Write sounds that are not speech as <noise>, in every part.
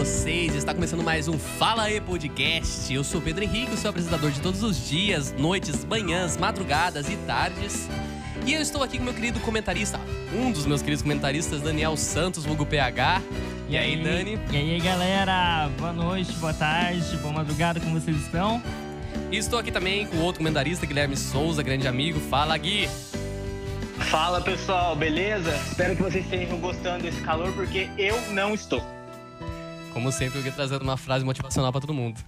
vocês? Está começando mais um Fala aí Podcast. Eu sou Pedro Henrique, seu apresentador de todos os dias, noites, manhãs, madrugadas e tardes. E eu estou aqui com meu querido comentarista, um dos meus queridos comentaristas, Daniel Santos, vulgo PH. E, aí, Dani? E aí, galera? Boa noite, boa tarde, boa madrugada, como vocês estão? E estou aqui também com o outro comentarista, Guilherme Souza, grande amigo. Fala, Gui! Fala pessoal, beleza? Espero que vocês estejam gostando desse calor, porque eu não estou. Como sempre, eu vou trazendo uma frase motivacional para todo mundo.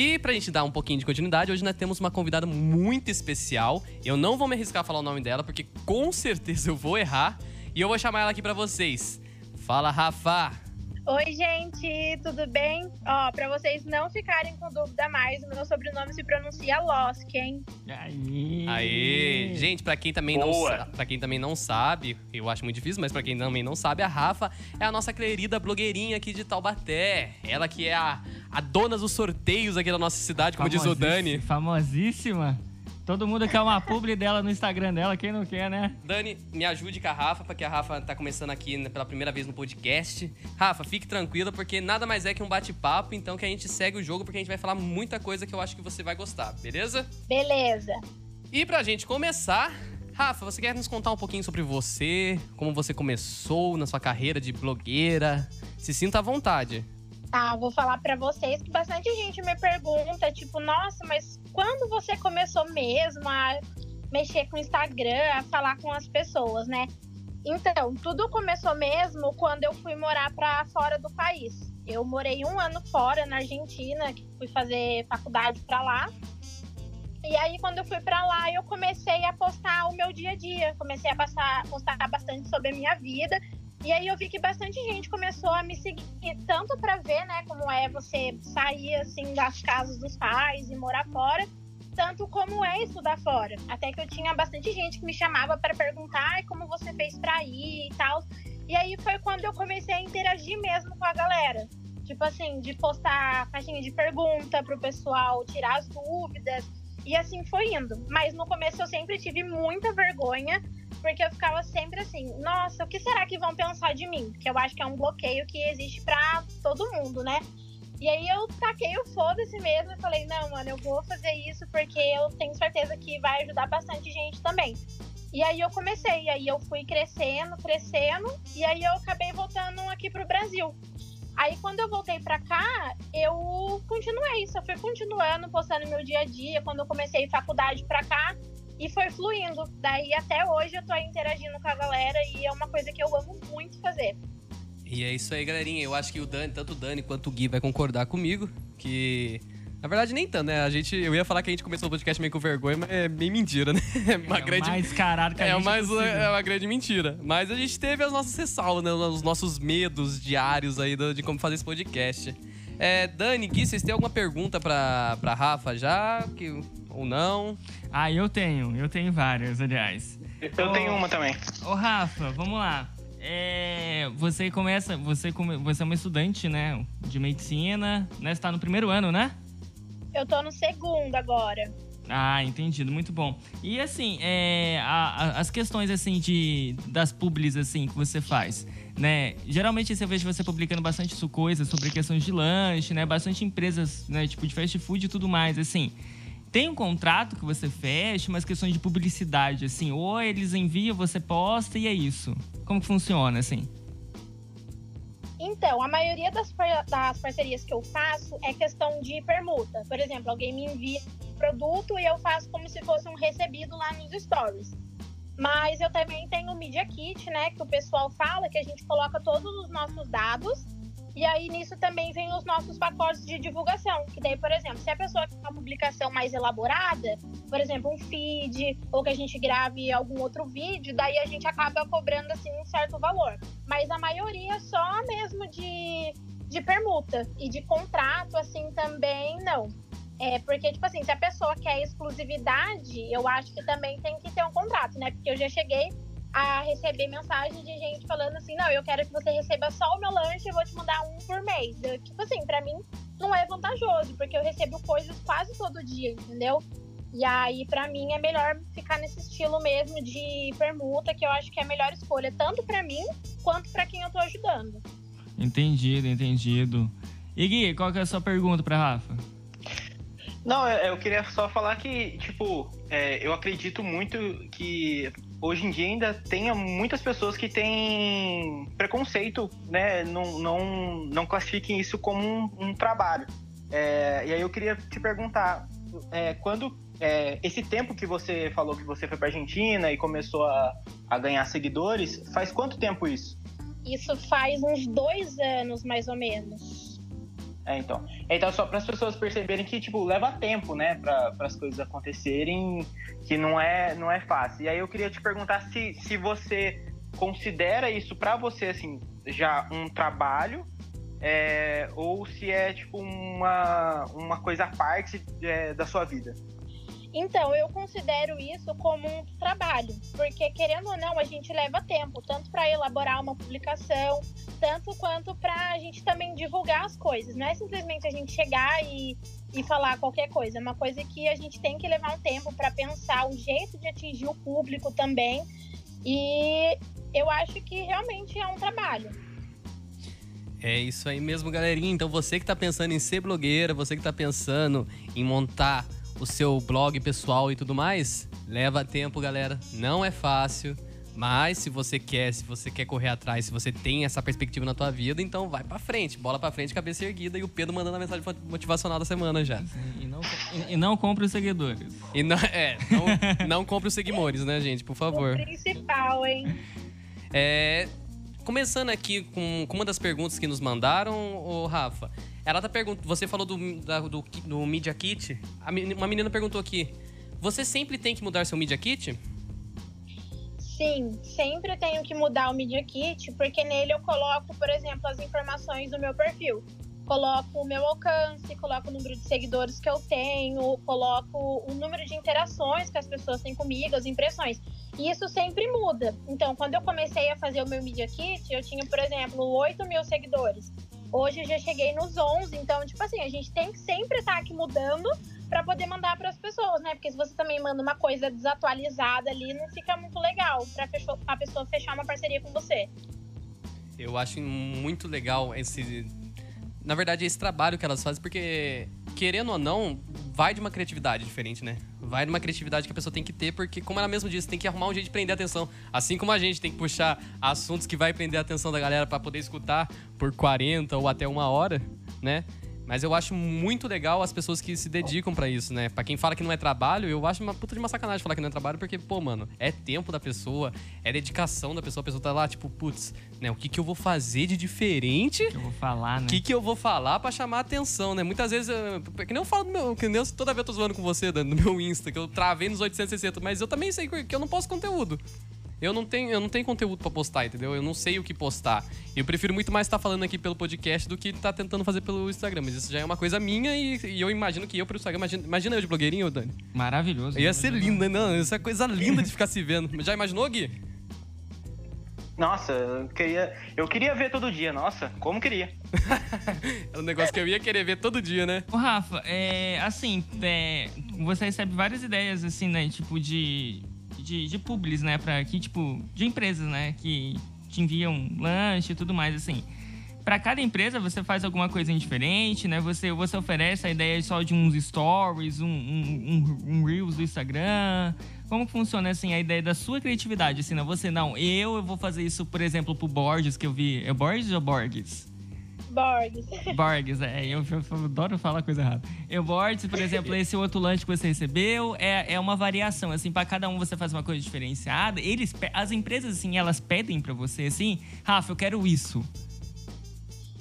E pra gente dar um pouquinho de continuidade, hoje nós temos uma convidada muito especial. Eu não vou me arriscar a falar o nome dela, porque com certeza eu vou errar. E eu vou chamar ela aqui para vocês. Fala, Rafa! Oi, gente, tudo bem? Ó, pra vocês não ficarem com dúvida mais, o meu sobrenome se pronuncia Losk, hein? Aí. Aê! Gente, pra quem também não para quem também não sabe, eu acho muito difícil, mas pra quem também não sabe, a Rafa é a nossa querida blogueirinha aqui de Taubaté. Ela que é a, a dona dos sorteios aqui da nossa cidade, como diz o Dani. Famosíssima. Todo mundo quer uma publi dela no Instagram dela, quem não quer, né? Dani, me ajude com a Rafa, porque a Rafa tá começando aqui né, pela primeira vez no podcast. Rafa, fique tranquila, porque nada mais é que um bate-papo, então que a gente segue o jogo, porque a gente vai falar muita coisa que eu acho que você vai gostar, beleza? Beleza. E pra gente começar, Rafa, você quer nos contar um pouquinho sobre você, como você começou na sua carreira de blogueira? Se sinta à vontade. Tá, vou falar pra vocês que bastante gente me pergunta, tipo, nossa, mas quando você começou mesmo a mexer com o Instagram, a falar com as pessoas, né? Então, tudo começou mesmo quando eu fui morar pra fora do país. Eu morei um ano fora, na Argentina, fui fazer faculdade pra lá. E aí, quando eu fui pra lá, eu comecei a postar o meu dia a dia. Comecei a passar, postar bastante sobre a minha vida. E aí eu vi que bastante gente começou a me seguir, tanto pra ver, né, como é você sair assim das casas dos pais e morar fora, tanto como é estudar fora. Até que eu tinha bastante gente que me chamava para perguntar "Ai, como você fez pra ir e tal. E aí foi quando eu comecei a interagir mesmo com a galera. Tipo assim, de postar caixinha de pergunta pro pessoal tirar as dúvidas. E assim foi indo. Mas no começo eu sempre tive muita vergonha porque eu ficava sempre assim, nossa, o que será que vão pensar de mim? Porque eu acho que é um bloqueio que existe pra todo mundo, né? E aí eu taquei o foda-se mesmo e falei, não, mano, eu vou fazer isso porque eu tenho certeza que vai ajudar bastante gente também. E aí eu comecei, aí eu fui crescendo, crescendo, e aí eu acabei voltando aqui pro Brasil. Aí quando eu voltei pra cá, eu continuei, só fui continuando, postando meu dia a dia. Quando eu comecei faculdade pra cá, e foi fluindo. Daí até hoje eu tô aí interagindo com a galera e é uma coisa que eu amo muito fazer. E é isso aí, galerinha. Eu acho que o Dani, tanto o Dani quanto o Gui vai concordar comigo, que... Na verdade, nem tanto, né? A gente, eu ia falar que a gente começou o podcast meio com vergonha, mas é bem mentira, né? <laughs> É uma é grande... mais carado que a É, gente mais, é uma grande mentira. Mas a gente teve as nossas ressalvas, né? Os nossos medos diários aí do- de como fazer esse podcast. É, Dani, Gui, vocês têm alguma pergunta pra, pra Rafa já? Que, ou não? Ah, eu tenho, eu tenho várias, aliás. Eu tenho uma também. Ô, Rafa, vamos lá. É, você começa, você, come- você é uma estudante, né, de medicina, né, você tá no primeiro ano, né? Eu tô no segundo agora. Ah, entendido, muito bom. E assim, é, a- a- as questões assim de das publis assim que você faz, né? Geralmente eu vejo você publicando bastante coisas sobre questões de lanche, né? Bastante empresas, né? Tipo de fast food e tudo mais, assim. Tem um contrato que você fecha, umas questões de publicidade, assim, ou eles enviam, você posta e é isso. Como que funciona, assim? Então, a maioria das, par- das parcerias que eu faço é questão de permuta. Por exemplo, alguém me envia produto e eu faço como se fosse um recebido lá nos stories. Mas eu também tenho o Media Kit, né? Que o pessoal fala que a gente coloca todos os nossos dados. E aí nisso também vem os nossos pacotes de divulgação. Que daí, por exemplo, se a pessoa quer uma publicação mais elaborada, por exemplo, um feed, ou que a gente grave algum outro vídeo, daí a gente acaba cobrando assim um certo valor. Mas a maioria só mesmo de, de permuta e de contrato, assim, também não. É porque, tipo assim, se a pessoa quer exclusividade, eu acho que também tem que ter um contrato, né? Porque eu já cheguei a receber mensagem de gente falando assim, não, eu quero que você receba só o meu lanche, eu vou te mandar um por mês. Eu, tipo assim, pra mim não é vantajoso, porque eu recebo coisas quase todo dia, entendeu? E aí, para mim, é melhor ficar nesse estilo mesmo de permuta, que eu acho que é a melhor escolha, tanto para mim quanto para quem eu tô ajudando. Entendido, entendido. E Gui, qual que é a sua pergunta para Rafa? Não, eu queria só falar que, tipo, é, eu acredito muito que hoje em dia ainda tenha muitas pessoas que têm preconceito, né? Não, não, não classifiquem isso como um, um trabalho. É, e aí eu queria te perguntar, é, quando é, esse tempo que você falou que você foi para Argentina e começou a, a ganhar seguidores, faz quanto tempo isso? Isso faz uns dois anos, mais ou menos. É, então. Então, só para as pessoas perceberem que, tipo, leva tempo, né, para as coisas acontecerem, que não é, não é fácil. E aí eu queria te perguntar se, se você considera isso para você, assim, já um trabalho, é, ou se é, tipo, uma, uma coisa à parte é, da sua vida. Então, eu considero isso como um trabalho, porque querendo ou não, a gente leva tempo, tanto para elaborar uma publicação, tanto quanto para a gente também divulgar as coisas. Não é simplesmente a gente chegar e, e falar qualquer coisa, é uma coisa que a gente tem que levar um tempo para pensar o jeito de atingir o público também. E eu acho que realmente é um trabalho. É isso aí mesmo, galerinha. Então você que está pensando em ser blogueira, você que está pensando em montar o seu blog pessoal e tudo mais, leva tempo, galera. Não é fácil. Mas se você quer, se você quer correr atrás, se você tem essa perspectiva na tua vida, então vai para frente, bola para frente, cabeça erguida e o Pedro mandando a mensagem motivacional da semana já. E, não, e, não compre os seguidores. E não, é, não, não compre os seguidores, né, gente, por favor. O principal, hein? É, começando aqui com, com uma das perguntas que nos mandaram, o Rafa. Ela tá perguntando. Você falou do, da, do, do Media Kit. uma menina perguntou aqui: Você sempre tem que mudar seu Media Kit? Sim, sempre tenho que mudar o Media Kit, porque nele eu coloco, por exemplo, as informações do meu perfil. Coloco o meu alcance, coloco o número de seguidores que eu tenho, coloco o número de interações que as pessoas têm comigo, as impressões. E isso sempre muda. Então, quando eu comecei a fazer o meu Media Kit, eu tinha, por exemplo, 8 mil seguidores. Hoje eu já cheguei nos 11, então, tipo assim, a gente tem que sempre estar tá aqui mudando para poder mandar para as pessoas, né? Porque se você também manda uma coisa desatualizada ali, não fica muito legal para a pessoa fechar uma parceria com você. Eu acho muito legal esse na verdade, esse trabalho que elas fazem, porque, querendo ou não, vai de uma criatividade diferente, né? Vai de uma criatividade que a pessoa tem que ter, porque, como ela mesma disse, tem que arrumar um jeito de prender a atenção. Assim como a gente tem que puxar assuntos que vai prender a atenção da galera para poder escutar por 40 ou até uma hora, né? Mas eu acho muito legal as pessoas que se dedicam para isso, né? Pra quem fala que não é trabalho, eu acho uma puta de uma sacanagem falar que não é trabalho, porque, pô, mano, é tempo da pessoa, é dedicação da pessoa, a pessoa tá lá, tipo, putz, né? O que que eu vou fazer de diferente? O que eu vou falar, né? O que que eu vou falar para chamar atenção, né? Muitas vezes, eu, que nem eu falo do meu, que nem eu, toda vez eu tô zoando com você, no meu Insta, que eu travei nos 860, mas eu também sei que eu não posso conteúdo. Eu não tenho, eu não tenho conteúdo para postar, entendeu? Eu não sei o que postar. Eu prefiro muito mais estar tá falando aqui pelo podcast do que estar tá tentando fazer pelo Instagram. Mas isso já é uma coisa minha e, e eu imagino que eu pelo Instagram. Imagina, imagina eu de blogueirinho, Dani. Maravilhoso. Ia ser linda, não. Isso é coisa linda de ficar se vendo. Já imaginou, Gui? Nossa, eu queria, eu queria ver todo dia. Nossa, como queria. <laughs> é um negócio que eu ia querer ver todo dia, né? Ô, Rafa, é, assim, é, você recebe várias ideias, assim, né? Tipo, de de, de publis, né? Pra, que, tipo, de empresas, né? Que te enviam lanche e tudo mais, assim. Para cada empresa você faz alguma coisa diferente, né? Você, você oferece a ideia só de uns stories, um, um, um, um Reels do Instagram. Como funciona, assim, a ideia da sua criatividade? Assim, não, você não, eu, eu vou fazer isso, por exemplo, pro Borges, que eu vi. É Borges ou Borges? Borges. Borges, é. Eu, eu, adoro falar coisa errada. Eu, Borges, por exemplo, esse outro lanche que você recebeu é, é uma variação. Assim, para cada um você faz uma coisa diferenciada. Eles, as empresas, assim, elas pedem para você, assim, Rafa, eu quero isso.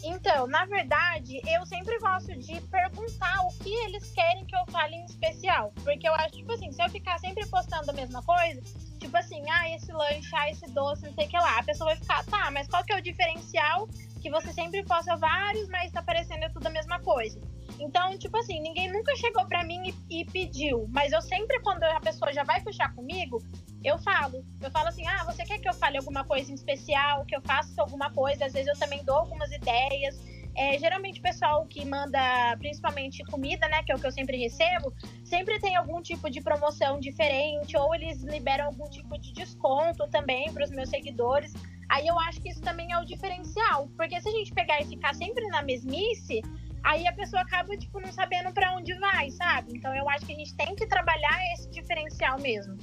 Então, na verdade, eu sempre gosto de perguntar o que eles querem que eu fale em especial. Porque eu acho, tipo assim, se eu ficar sempre postando a mesma coisa, tipo assim, ah, esse lanche, ah, esse doce, não sei o que lá, a pessoa vai ficar, tá, mas qual que é o diferencial que você sempre posta vários, mas tá parecendo tudo a mesma coisa. Então, tipo assim, ninguém nunca chegou para mim e, e, pediu, mas eu sempre, quando a pessoa já vai fechar comigo, eu falo. Eu falo assim: ah, você quer que eu fale alguma coisa em especial, que eu faça alguma coisa? Às vezes eu também dou algumas ideias. É, geralmente o pessoal que manda principalmente comida, né, que é o que eu sempre recebo, sempre tem algum tipo de promoção diferente, ou eles liberam algum tipo de desconto também para os meus seguidores. Aí eu acho que isso também é o diferencial, porque se a gente pegar e ficar sempre na mesmice, aí a pessoa acaba, tipo, não sabendo para onde vai, sabe? Então eu acho que a gente tem que trabalhar esse diferencial mesmo.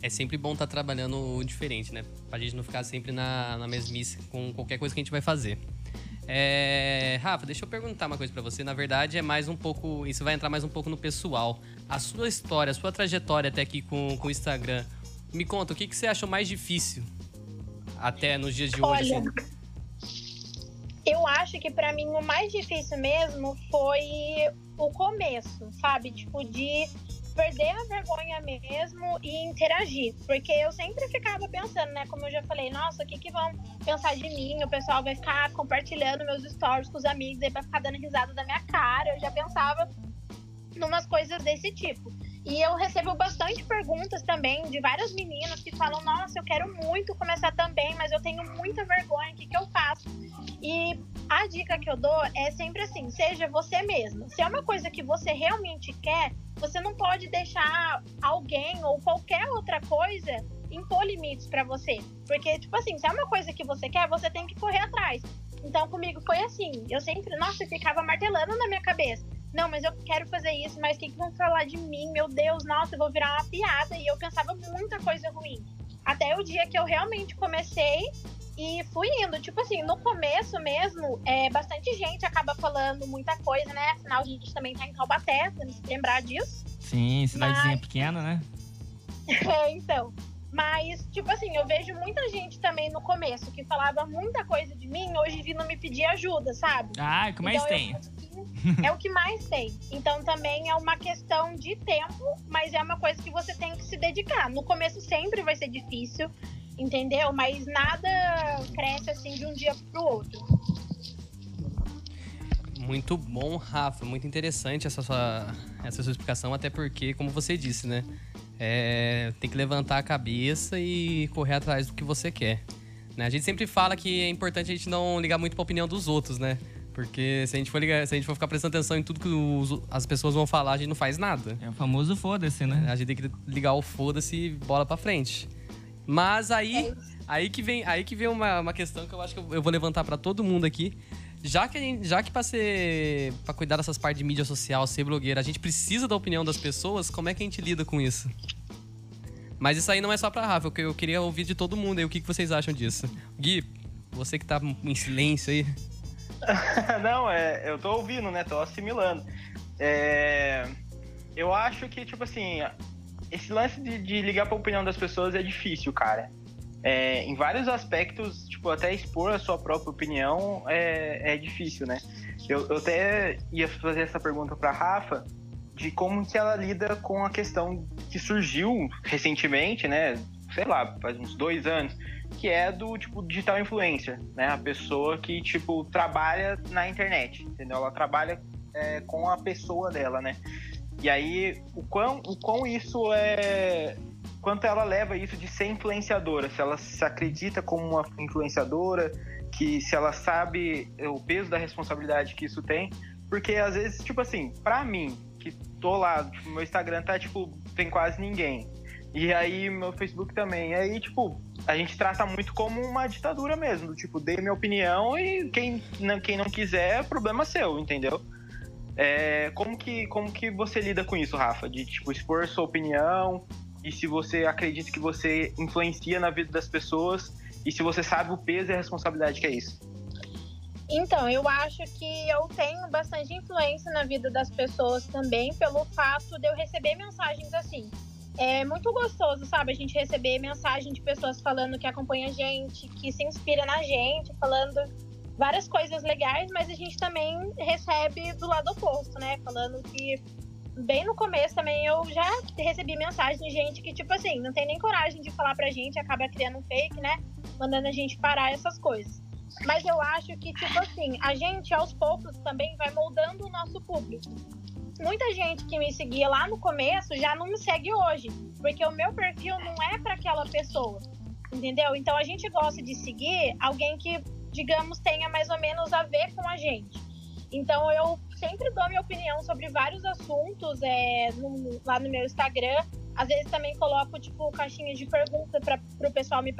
É sempre bom estar tá trabalhando o diferente, né? Pra gente não ficar sempre na, na mesmice com qualquer coisa que a gente vai fazer. É... Rafa, deixa eu perguntar uma coisa para você. Na verdade, é mais um pouco. Isso vai entrar mais um pouco no pessoal. A sua história, a sua trajetória até aqui com, com o Instagram. Me conta, o que, que você achou mais difícil até nos dias de hoje? Olha, assim? eu acho que para mim o mais difícil mesmo foi o começo, sabe? Tipo, de perder a vergonha mesmo e interagir. Porque eu sempre ficava pensando, né? Como eu já falei, nossa, o que, que vão pensar de mim? O pessoal vai ficar compartilhando meus stories com os amigos, aí vai ficar dando risada da minha cara. Eu já pensava numas coisas desse tipo. E eu recebo bastante perguntas também de várias meninas que falam: Nossa, eu quero muito começar também, mas eu tenho muita vergonha, o que, que eu faço? E a dica que eu dou é sempre assim: seja você mesmo. Se é uma coisa que você realmente quer, você não pode deixar alguém ou qualquer outra coisa impor limites para você. Porque, tipo assim, se é uma coisa que você quer, você tem que correr atrás. Então, comigo foi assim. Eu sempre, nossa, eu ficava martelando na minha cabeça não, mas eu quero fazer isso, mas o que, que vão falar de mim? Meu Deus, nossa, eu vou virar uma piada. E eu pensava muita coisa ruim. Até o dia que eu realmente comecei e fui indo. Tipo assim, no começo mesmo, é, bastante gente acaba falando muita coisa, né? Afinal, a gente também tá em Taubaté, temos que lembrar disso. Sim, cidadezinha mas... pequena, né? <laughs> é, então. Mas, tipo assim, eu vejo muita gente também no começo que falava muita coisa de mim, hoje vindo me pedir ajuda, sabe? Ah, o que mais então, tem? Eu é o que mais tem. Então também é uma questão de tempo, mas é uma coisa que você tem que se dedicar. No começo sempre vai ser difícil, entendeu? Mas nada cresce assim de um dia pro outro. Muito bom, Rafa. Muito interessante essa sua, essa sua explicação, até porque, como você disse, né? É, tem que levantar a cabeça e correr atrás do que você quer. Né? A gente sempre fala que é importante a gente não ligar muito pra opinião dos outros, né? Porque se a gente for ligar, se a gente for ficar prestando atenção em tudo que os, as pessoas vão falar, a gente não faz nada. É o famoso foda-se, né? A gente tem que ligar o foda-se e bola pra frente. Mas aí, é aí que vem, aí que vem uma, uma questão que eu acho que eu, vou levantar para todo mundo aqui. Já que, gente, já que pra, ser, pra cuidar dessas partes de mídia social, ser blogueira, a gente precisa da opinião das pessoas, como é que a gente lida com isso? Mas isso aí não é só pra Rafa, eu queria ouvir de todo mundo aí o que, que vocês acham disso. Gui, você que tá em silêncio aí. <laughs> não, é, eu tô ouvindo, né? Tô assimilando. É, eu acho que, tipo assim, esse lance de, de, ligar pra opinião das pessoas é difícil, cara. É, em vários aspectos, tipo, até expor a sua própria opinião é, é difícil, né? Eu, eu até ia fazer essa pergunta pra Rafa de como que ela lida com a questão que surgiu recentemente, né? Sei lá, faz uns dois anos, que é do tipo digital influencer, né? A pessoa que tipo trabalha na internet, entendeu? Ela trabalha é, com a pessoa dela, né? E aí o quão, o quão isso é quanto ela leva isso de ser influenciadora, se ela se acredita como uma influenciadora, que se ela sabe o peso da responsabilidade que isso tem, porque às vezes, tipo assim, para mim, que tô lá, tipo, meu Instagram tá tipo, tem quase ninguém. E aí meu Facebook também. E aí, tipo, a gente trata muito como uma ditadura mesmo. Do tipo, dei minha opinião e quem não, quem não quiser, é problema seu, entendeu? É, como, que, como que você lida com isso, Rafa? De, tipo, expor sua opinião e se você acredita que você influencia na vida das pessoas e se você sabe o peso e a responsabilidade que é isso. Então, eu acho que eu tenho bastante influência na vida das pessoas também pelo fato de eu receber mensagens assim é muito gostoso, sabe? A gente receber mensagem de pessoas falando que acompanha a gente, que se inspira na gente, falando várias coisas legais, mas a gente também recebe do lado oposto, né? Falando que bem no começo também eu já recebi mensagem de gente que, tipo assim, não tem nem coragem de falar pra gente, acaba criando um fake, né? Mandando a gente parar essas coisas. Mas eu acho que, tipo assim, a gente aos poucos também vai moldando o nosso público muita gente que me seguia lá no começo já não me segue hoje, porque o meu perfil não é para aquela pessoa, entendeu? Então a gente gosta de seguir alguém que digamos, tenha mais ou menos a ver com a gente. Então eu sempre dou minha opinião sobre vários assuntos é, no, lá no meu Instagram. Às vezes também coloco, tipo, caixinhas de pergunta para o pessoal me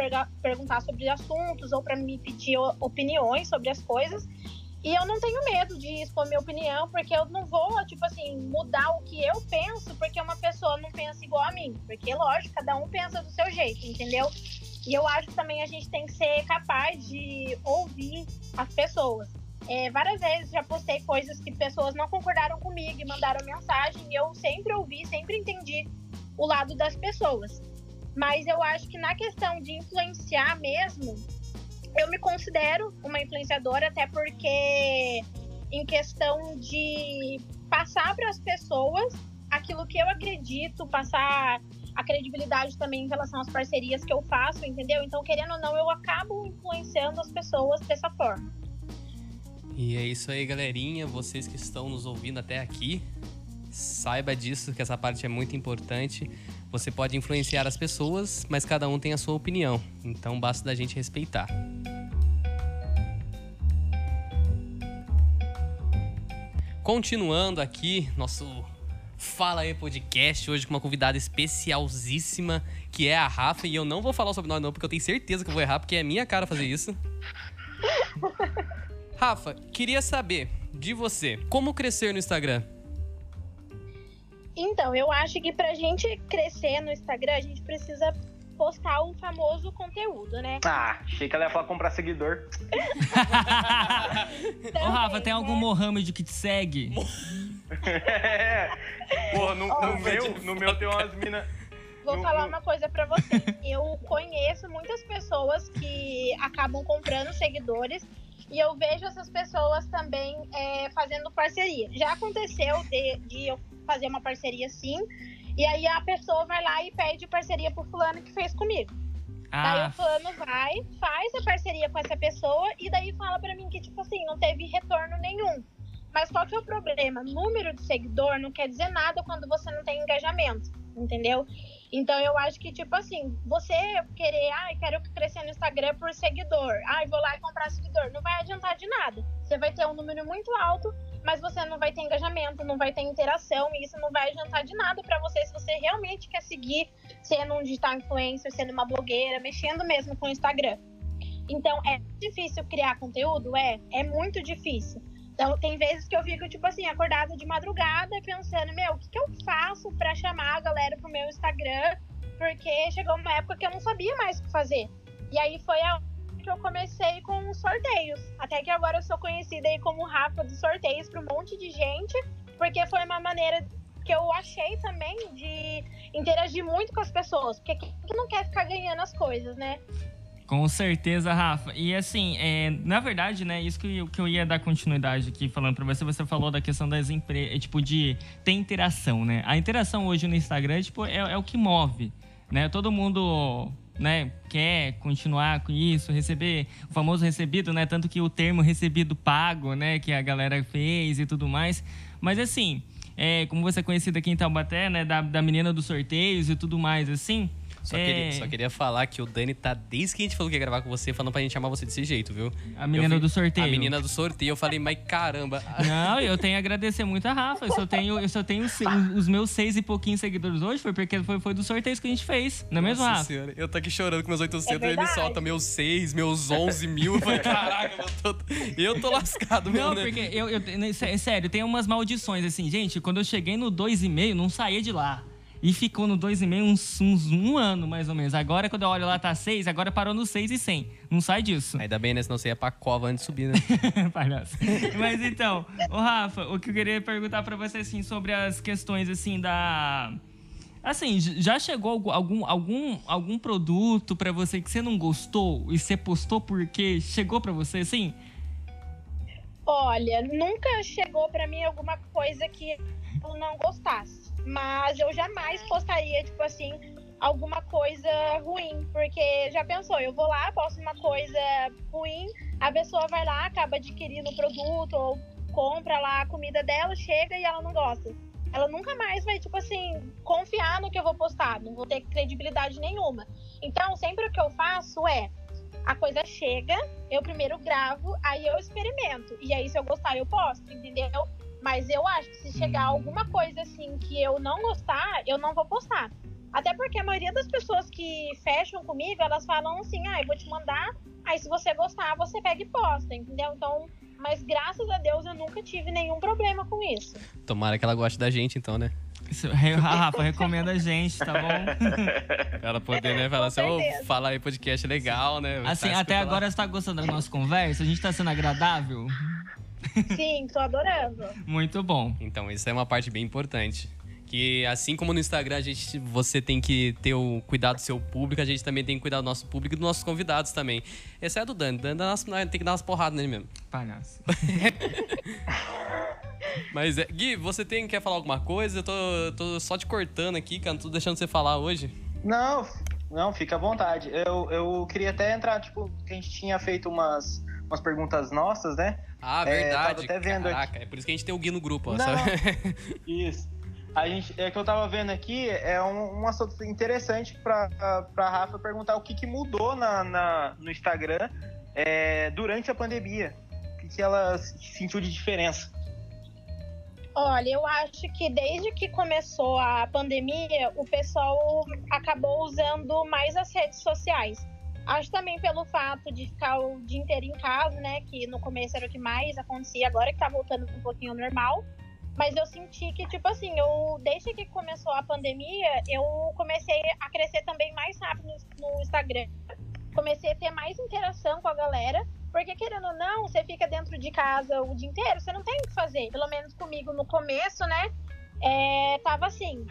perguntar sobre assuntos ou para me pedir opiniões sobre as coisas. E eu não tenho medo de expor minha opinião, porque eu não vou, tipo assim, mudar o que eu penso, porque uma pessoa não pensa igual a mim. Porque, lógico, cada um pensa do seu jeito, entendeu? E eu acho que também a gente tem que ser capaz de ouvir as pessoas. É, várias vezes já postei coisas que pessoas não concordaram comigo e mandaram mensagem, e eu sempre ouvi, sempre entendi o lado das pessoas. Mas eu acho que na questão de influenciar mesmo, eu me considero uma influenciadora, até porque em questão de passar para as pessoas aquilo que eu acredito, passar a credibilidade também em relação às parcerias que eu faço, entendeu? Então, querendo ou não, eu acabo influenciando as pessoas dessa forma. E é isso aí, galerinha. Vocês que estão nos ouvindo até aqui, saiba disso, que essa parte é muito importante. Você pode influenciar as pessoas, mas cada um tem a sua opinião. Então basta da gente respeitar. Continuando aqui, nosso Fala aí Podcast, hoje com uma convidada especialzíssima, que é a Rafa. E eu não vou falar sobre nós não, porque eu tenho certeza que eu vou errar, porque é minha cara fazer isso. <laughs> Rafa, queria saber de você, como crescer no Instagram? Então, eu acho que pra gente crescer no Instagram, a gente precisa postar o famoso conteúdo, né? Ah, achei que ela ia falar comprar seguidor. <laughs> Ô, Rafa, tem algum né? Mohamed que te segue? <laughs> Porra, no, no meu, no meu tem umas minas. Vou no, falar no... uma coisa para você. Eu conheço muitas pessoas que acabam comprando seguidores e eu vejo essas pessoas também é, fazendo parceria. Já aconteceu de, de eu fazer uma parceria sim, e aí a pessoa vai lá e pede parceria pro fulano que fez comigo. Ah. Daí o fulano vai, faz a parceria com essa pessoa e daí fala para mim que, tipo assim, não teve retorno nenhum. Mas qual que é o problema? Número de seguidor não quer dizer nada quando você não tem engajamento, entendeu? Então eu acho que, tipo assim, você querer, ah, quero crescer no Instagram por seguidor, ah, vou lá e comprar seguidor, não vai adiantar de nada. Você vai ter um número muito alto mas você não vai ter engajamento, não vai ter interação e isso não vai adiantar de nada para você se você realmente quer seguir sendo um digital influencer, sendo uma blogueira, mexendo mesmo com o Instagram. Então, é difícil criar conteúdo? É, é muito difícil. Então, tem vezes que eu fico, tipo assim, acordada de madrugada, pensando, meu, o que, que eu faço para chamar a galera pro meu Instagram? Porque chegou uma época que eu não sabia mais o que fazer. E aí foi a que eu comecei com sorteios. Até que agora eu sou conhecida aí como Rafa dos sorteios para um monte de gente, porque foi uma maneira que eu achei também de interagir muito com as pessoas, porque quem não quer ficar ganhando as coisas, né? Com certeza, Rafa. E assim, é, na verdade, né, isso que eu, que eu ia dar continuidade aqui falando para você, você falou da questão das empresas, tipo, de ter interação, né? A interação hoje no Instagram, tipo, é, é o que move, né? Todo mundo né, quer continuar com isso, receber o famoso recebido, né, tanto que o termo recebido pago, né, que a galera fez e tudo mais. Mas assim, é, como você é conhecida aqui em Taubaté, né, da, da menina dos sorteios e tudo mais, assim, só, é... queria, só queria falar que o Dani tá, desde que a gente falou que ia gravar com você, falando pra gente chamar você desse jeito, viu? A menina do sorteio. A menina do sorteio. Eu falei, mas caramba. <laughs> Não, eu tenho a agradecer muito a Rafa. Eu só tenho, eu só tenho os meus seis e pouquinhos seguidores hoje, foi porque foi, foi dos sorteios que a gente fez. Não é mesmo, Rafa? Senhora, eu tô aqui chorando com meus 800 é e ele me solta meus seis, meus 11 mil. Eu falei, caraca, eu tô, eu tô lascado, meu, Não, né? porque eu, eu, sério, tem umas maldições, assim, gente, quando eu cheguei no 2,5, não saía de lá. E ficou no 2,5 uns, uns um ano, mais ou menos. Agora, quando eu olho lá, tá 6, agora parou no 6 e 100. Não sai disso. Ainda bem, né? Senão você ia pra cova antes de subir, né? <laughs> Palhaço. Mas então, o Rafa, o que eu queria perguntar pra você, assim, sobre as questões, assim, da... Assim, já chegou algum, algum, algum produto para você que você não gostou e você postou porque chegou para você, assim? Olha, nunca chegou para mim alguma coisa que eu não gostasse. Mas eu jamais postaria, tipo assim, alguma coisa ruim. Porque já pensou, eu vou lá, posto uma coisa ruim, a pessoa vai lá, acaba adquirindo o produto ou compra lá a comida dela, chega e ela não gosta. Ela nunca mais vai, tipo assim, confiar no que eu vou postar, não vou ter credibilidade nenhuma. Então, sempre o que eu faço é a coisa chega, eu primeiro gravo, aí eu experimento. E aí, se eu gostar, eu posto, entendeu? Mas eu acho que se chegar alguma coisa assim que eu não gostar, eu não vou postar. Até porque a maioria das pessoas que fecham comigo, elas falam assim: ah, eu vou te mandar, aí se você gostar, você pega e posta, entendeu? Então, mas graças a Deus eu nunca tive nenhum problema com isso. Tomara que ela goste da gente, então, né? Isso, Re- <laughs> Rafa, recomenda a gente, tá bom? <laughs> Pra ela poder, né, falar assim, certeza. fala aí podcast legal, né? Assim, Tá, até lá. agora você tá gostando da nossa conversa? A gente tá sendo agradável? Sim, tô adorando. <laughs> Muito bom. Então, isso é uma parte bem importante. Que assim como no Instagram a gente, você tem que ter o cuidado do seu público, a gente também tem que cuidar do nosso público e dos nossos convidados também. Esse é do Dani. Dani dá umas- tem que dar umas porradas nele mesmo. Palhaço. <laughs> Mas, é, Gui, você tem, quer falar alguma coisa? Eu tô, tô só te cortando aqui, cara. Não tô deixando você falar hoje. Não, não, fica à vontade. Eu, eu queria até entrar, tipo, que a gente tinha feito umas, umas perguntas nossas, né? Ah, É, verdade. tava até vendo Caraca, é por isso que a gente tem o Gui no grupo, ó, Não. sabe? <laughs> Isso. A gente, é que eu tava vendo aqui, é um, um assunto interessante pra, pra Rafa perguntar o que, que mudou na, na- no Instagram é, durante a pandemia. O que, que ela sentiu de diferença. Olha, eu acho que desde que começou a pandemia, o pessoal acabou usando mais as redes sociais. Acho também pelo fato de ficar o dia inteiro em casa, né? Que no começo era o que mais acontecia, agora que tá voltando um pouquinho ao normal. Mas eu senti que, tipo assim, eu desde que começou a pandemia, eu comecei a crescer também mais rápido no, Instagram. Comecei a ter mais interação com a galera. Porque, querendo ou não, você fica dentro de casa o dia inteiro, você não tem o que fazer. Pelo menos comigo no começo, né? É, tava assim.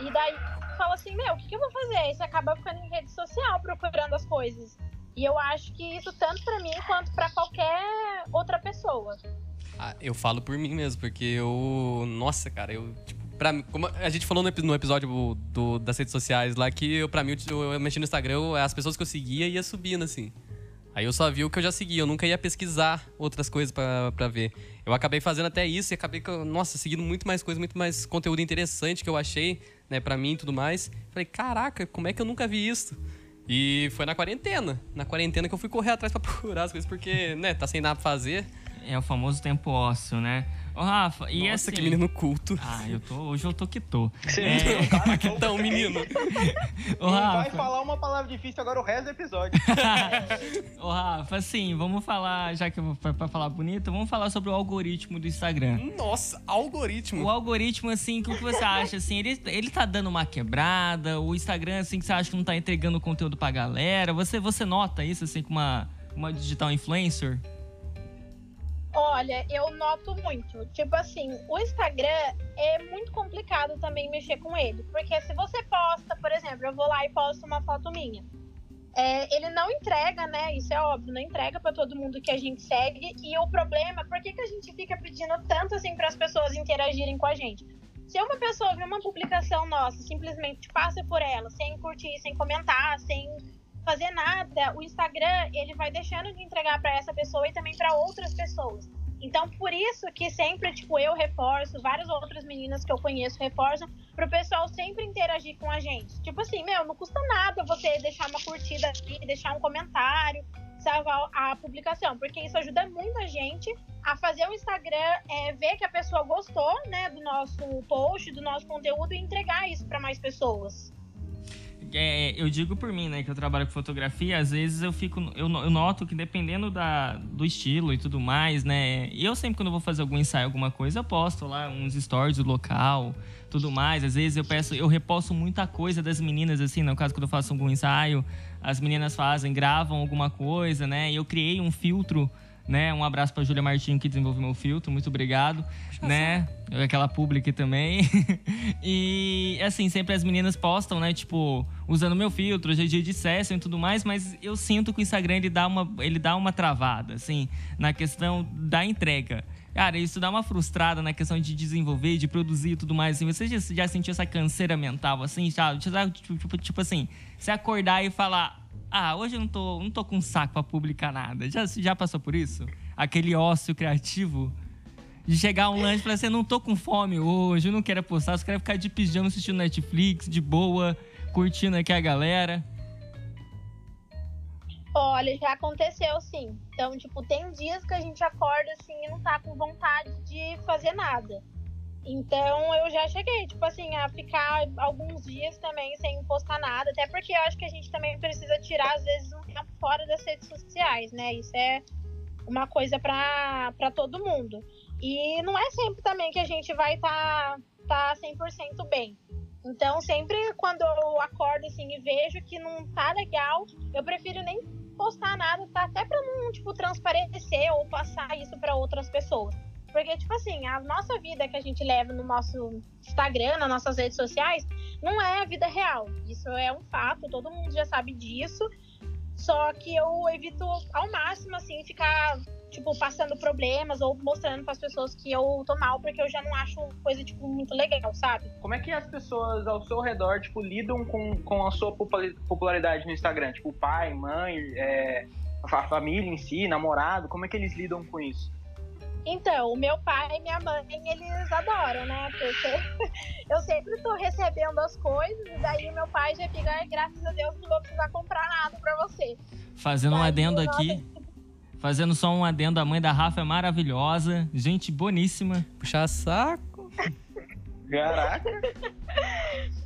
E daí fala assim, meu, o que, que eu vou fazer? Você acaba ficando em rede social procurando as coisas. E eu acho que isso tanto pra mim quanto pra qualquer outra pessoa. Ah, eu falo por mim mesmo, porque eu. Nossa, cara, eu. Tipo, pra mim, como a gente falou no, epi- no episódio do- das redes sociais lá, que eu, pra mim, eu, eu mexi no Instagram, as pessoas que eu seguia ia subindo, assim. Aí eu só vi o que eu já seguia, eu nunca ia pesquisar outras coisas pra ver. Eu acabei fazendo até isso e acabei, nossa, seguindo muito mais coisa, muito mais conteúdo interessante que eu achei, né, pra mim e tudo mais. Falei, caraca, como é que eu nunca vi isso? E foi na quarentena. Na quarentena que eu fui correr atrás pra <laughs> procurar as coisas, porque, né, tá sem nada pra fazer. É o famoso tempo ósseo, né? Ô, Rafa, e Nossa, assim... que menino culto. Ah, eu tô... Hoje eu tô que tô. Você É. <laughs> que tão, menino. <laughs> Ô, não vai Rafa, falar uma palavra difícil agora o resto do episódio. <laughs> ô, Rafa, assim, vamos falar, já que eu vou pra, pra falar bonito, vamos falar sobre o algoritmo do Instagram. Nossa, algoritmo. O algoritmo, assim, o que você acha? Assim, ele, ele tá dando uma quebrada? O Instagram, assim, que você acha que não tá entregando conteúdo pra galera? Você, você nota isso, assim, com uma, uma digital influencer? Olha, eu noto muito. Tipo assim, o Instagram é muito complicado também mexer com ele. Porque se você posta, por exemplo, eu vou lá e posto uma foto minha. é, ele não entrega, né? Isso é óbvio, não entrega pra todo mundo que a gente segue. E o problema, por que, que a gente fica pedindo tanto assim para as pessoas interagirem com a gente? Se uma pessoa vê uma publicação nossa, simplesmente passa por ela, sem curtir, sem comentar, sem fazer nada, o Instagram ele vai deixando de entregar para essa pessoa e também para outras pessoas. Então, por isso que sempre, tipo, eu reforço, várias outras meninas que eu conheço reforçam, pro pessoal sempre interagir com a gente. Tipo assim, meu, não custa nada você deixar uma curtida aqui, deixar um comentário, salvar a publicação, porque isso ajuda muito a gente a fazer o Instagram é, ver que a pessoa gostou, né, do nosso post, do nosso conteúdo e entregar isso para mais pessoas. É, eu digo por mim, né, que eu trabalho com fotografia, às vezes eu fico, eu, eu noto que dependendo da, do estilo e tudo mais, né, eu sempre quando vou fazer algum ensaio, alguma coisa, eu posto lá uns stories do local, tudo mais, às vezes eu peço, eu reposto muita coisa das meninas, assim, no caso quando eu faço algum ensaio, as meninas fazem, gravam alguma coisa, né, e eu criei um filtro, né, um abraço pra Júlia Martinho que desenvolveu meu filtro, muito obrigado, né, aquela public também, <laughs> e assim, sempre as meninas postam, né, tipo, usando meu filtro, hoje é dia de session e tudo mais, mas eu sinto que o Instagram ele dá uma, ele dá uma travada, assim, na questão da entrega. Cara, isso dá uma frustrada na questão de desenvolver, de produzir e tudo mais. Assim, você já, já sentiu essa canseira mental, assim, sabe? Tipo, tipo, tipo assim, você acordar e falar, ah, hoje eu não tô, não tô com saco pra publicar nada. Já, já passou por isso? Aquele ócio criativo? De chegar um lanche e falar assim, não tô com fome hoje, eu não quero postar, só quero ficar de pijama assistindo Netflix, de boa, curtindo aqui a galera. Olha, já aconteceu sim. Então, tipo, tem dias que a gente acorda assim e não tá com vontade de fazer nada. Então eu já cheguei, tipo assim, a ficar alguns dias também sem postar nada, até porque eu acho que a gente também precisa tirar, às vezes, um tempo fora das redes sociais, né? Isso é uma coisa para todo mundo. E não é sempre também que a gente vai estar tá, tá 100% bem. Então, sempre quando eu acordo assim e vejo que não tá legal, eu prefiro nem postar nada, tá? Até para não, tipo, transparecer ou passar isso para outras pessoas. Porque, tipo assim, a nossa vida que a gente leva no nosso Instagram, nas nossas redes sociais, não é a vida real. Isso é um fato, todo mundo já sabe disso. Só que eu evito ao máximo, assim, ficar, tipo, passando problemas ou mostrando para as pessoas que eu tô mal, porque eu já não acho coisa, tipo, muito legal, sabe? Como é que as pessoas ao seu redor, tipo, lidam com, com a sua popularidade no Instagram? Tipo, pai, mãe, é, a família em si, namorado, como é que eles lidam com isso? Então, o meu pai e minha mãe, eles adoram, né? Porque <laughs> eu sempre tô recebendo as coisas, e daí meu pai já fica, graças a Deus, não vou precisar comprar nada pra você. Fazendo um adendo aqui. Fazendo só um adendo, a mãe da Rafa é maravilhosa, gente boníssima. Puxar saco. Caraca. <laughs>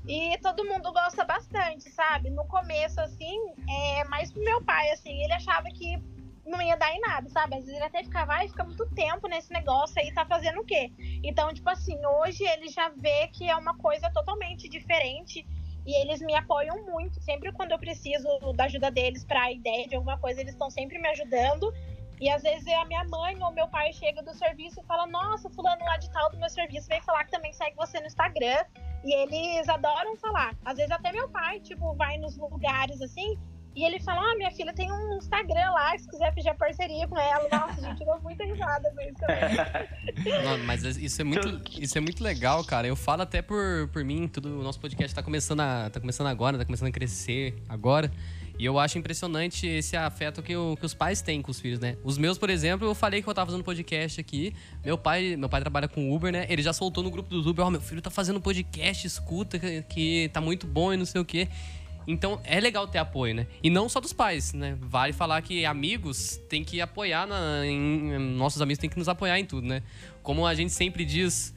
E todo mundo gosta bastante, sabe? No começo, assim, é mais pro meu pai, assim, ele achava que não ia dar em nada, sabe? Às vezes ele até ficava, vai, fica muito tempo nesse negócio aí, tá fazendo o quê? Então, tipo assim, hoje ele já vê que é uma coisa totalmente diferente e eles me apoiam muito. Sempre quando eu preciso da ajuda deles para ideia de alguma coisa, eles estão sempre me ajudando. E às vezes a minha mãe ou meu pai chega do serviço e fala: Nossa, fulano lá de tal do meu serviço vem falar que também segue você no Instagram. E eles adoram falar. Às vezes até meu pai, tipo, vai nos lugares assim e ele fala: Ah, minha filha tem um Instagram lá, se quiser fazer parceria com ela. Nossa, a gente deu muita risada com isso também. <laughs> Não, mas isso é, muito, isso é muito legal, cara. Eu falo até por, por mim, tudo, o nosso podcast tá começando, a, tá começando agora, tá começando a crescer agora. E eu acho impressionante esse afeto que, o, que, os pais têm com os filhos, né? Os meus, por exemplo, eu falei que eu tava fazendo podcast aqui. Meu pai, meu pai trabalha com Uber, né? Ele já soltou no grupo do Uber, ó, oh, meu filho tá fazendo podcast, escuta, que, que tá muito bom e não sei o quê. Então é legal ter apoio, né? E não só dos pais, né? Vale falar que amigos tem que apoiar, na, em, nossos amigos têm que nos apoiar em tudo, né? Como a gente sempre diz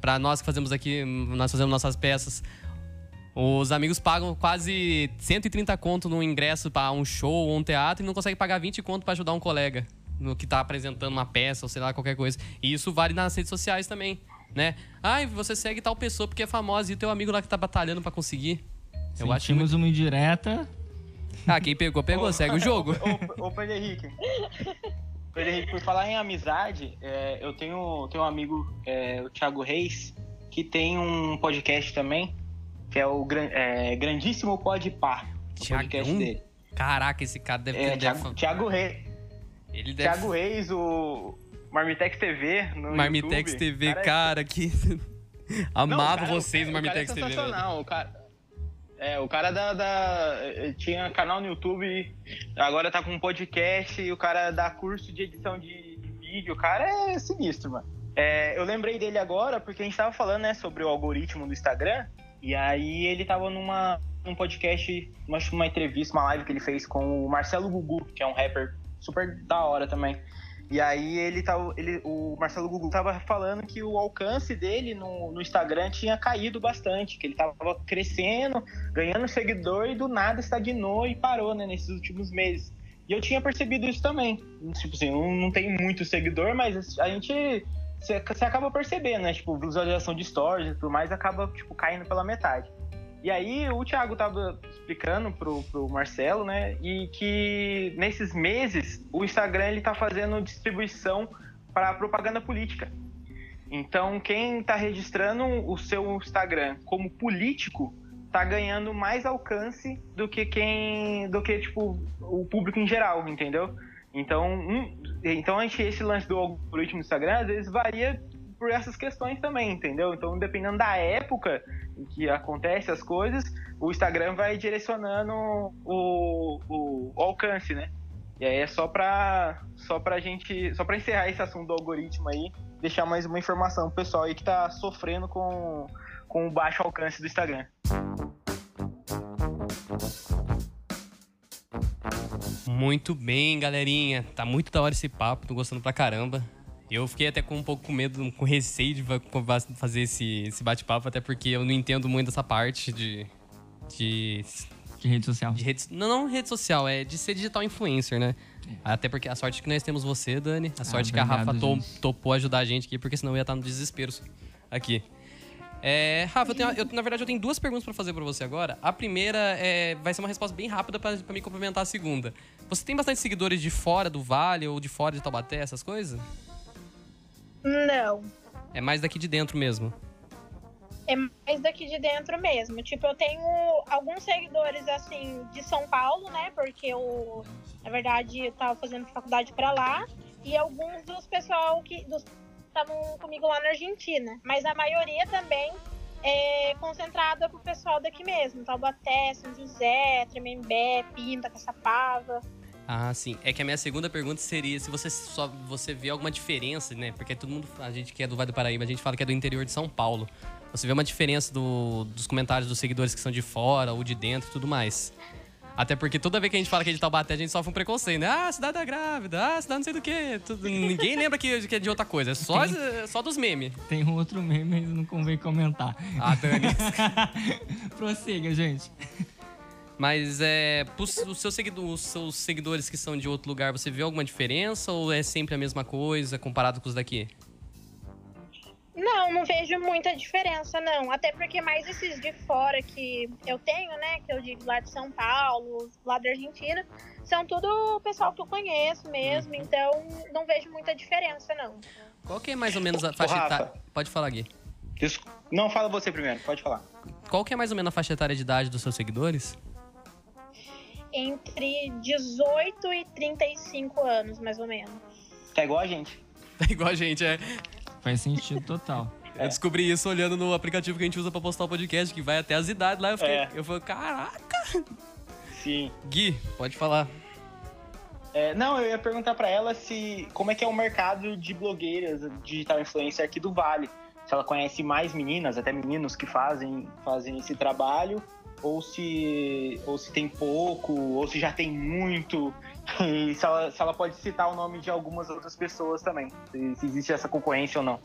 para nós que fazemos aqui, nós fazemos nossas peças, os amigos pagam quase 130 conto no ingresso para um show ou um teatro e não conseguem pagar 20 conto para ajudar um colega no que tá apresentando uma peça ou sei lá, qualquer coisa. E isso vale nas redes sociais também, né? Ai, você segue tal pessoa porque é famosa e o teu amigo lá que tá batalhando para conseguir. Eu Sentimos acho muito... uma indireta. Ah, quem pegou, pegou. Ô, segue o jogo. <laughs> Ô, ô Pedro Henrique. <laughs> Pedro Henrique, por falar em amizade, é, eu tenho, tenho um amigo, é, o Thiago Reis, que tem um podcast também, que é o é, Grandíssimo Pode Par. O podcast dele. Caraca, esse cara deve é, ter. Thiago, deve... Thiago Reis. Ele deve... Thiago Reis, o Marmitex TV. No Marmitex YouTube. TV, cara, cara que. <laughs> Amava Não, vocês no Marmitex TV. É sensacional, o cara. É, o cara da, da, tinha canal no YouTube, agora tá com um podcast e o cara dá curso de edição de, de vídeo. O cara é sinistro, mano. É, eu lembrei dele agora porque a gente tava falando, né, sobre o algoritmo do Instagram. E aí ele tava numa, num podcast, uma, uma entrevista, uma live que ele fez com o Marcelo Gugu, que é um rapper super da hora também. E aí ele tava, ele, o Marcelo Gugu tava falando que o alcance dele no, no Instagram tinha caído bastante, que ele tava crescendo, ganhando seguidor e do nada estagnou e parou, né, nesses últimos meses. E eu tinha percebido isso também. Tipo assim, não, não tem muito seguidor, mas a gente você acaba percebendo, né? Tipo, visualização de stories e tudo mais acaba, tipo, caindo pela metade. E aí o Thiago tava explicando pro, pro Marcelo, né? E que nesses meses o Instagram ele tá fazendo distribuição para propaganda política. Então quem está registrando o seu Instagram como político tá ganhando mais alcance do que quem do que tipo o público em geral, entendeu? Então, um, então a gente, esse lance do algoritmo do Instagram às vezes varia por essas questões também, entendeu? Então, dependendo da época em que acontece as coisas, o Instagram vai direcionando o, o, o alcance, né? E aí é só pra, só pra gente, só pra encerrar esse assunto do algoritmo aí, deixar mais uma informação pro pessoal aí que tá sofrendo com, com o baixo alcance do Instagram. Muito bem, galerinha. Tá muito da hora esse papo, tô gostando pra caramba. Eu fiquei até com um pouco com medo, com receio de fazer esse, esse bate-papo, até porque eu não entendo muito essa parte de. de. de rede social. De rede, não, não rede social, é de ser digital influencer, né? É. Até porque a sorte que nós temos você, Dani. A sorte ah, que a Rafa to, topou ajudar a gente aqui, porque senão eu ia estar no desespero aqui. É, Rafa, eu tenho, eu, na verdade eu tenho duas perguntas para fazer para você agora. A primeira é, vai ser uma resposta bem rápida para me complementar a segunda. Você tem bastante seguidores de fora do Vale ou de fora de Taubaté, essas coisas? Não. É mais daqui de dentro mesmo? É mais daqui de dentro mesmo. Tipo, eu tenho alguns seguidores, assim, de São Paulo, né? Porque eu, na verdade, eu tava fazendo faculdade para lá. E alguns dos pessoal que estavam comigo lá na Argentina. Mas a maioria também é concentrada pro pessoal daqui mesmo. Taubaté, São José, Tremembé, Pinta, Caçapava. Ah, sim. É que a minha segunda pergunta seria se você só você vê alguma diferença, né? Porque todo mundo, a gente que é do Vale do Paraíba, a gente fala que é do interior de São Paulo. Você vê uma diferença do, dos comentários dos seguidores que são de fora ou de dentro e tudo mais. Até porque toda vez que a gente fala que é de Taubaté, a gente sofre um preconceito, né? Ah, cidade da grávida, ah, cidade não sei do quê. Tudo, ninguém lembra que, que é de outra coisa, é só, Tem, só dos memes. Tem um outro meme, mas não convém comentar. Ah, Dani. <laughs> Prossiga, gente. Mas é, os seus, os seus seguidores que são de outro lugar, você vê alguma diferença ou é sempre a mesma coisa comparado com os daqui? Não, não vejo muita diferença, não. Até porque mais esses de fora que eu tenho, né? Que eu digo lá de São Paulo, lá da Argentina, são tudo o pessoal que eu conheço mesmo. Uhum. Então, não vejo muita diferença, não. Qual que é mais ou menos a faixa etária? Pode falar, Gui. Não, fala você primeiro, pode falar. Qual que é mais ou menos a faixa etária de idade dos seus seguidores? Entre 18 e 35 anos, mais ou menos. Tá igual a gente. Tá igual a gente, é. Faz sentido total. Eu descobri isso olhando no aplicativo que a gente usa pra postar o podcast, que vai até as idades lá. Eu fiquei, é. eu falei, caraca! Sim. Gui, pode falar. É, não, eu ia perguntar para ela se como é que é o mercado de blogueiras, digital influencer aqui do Vale. Se ela conhece mais meninas, até meninos que fazem, fazem esse trabalho, ou se, ou se tem pouco, ou se já tem muito, <laughs> e se ela, se ela pode citar o nome de algumas outras pessoas também, se, se existe essa concorrência ou não.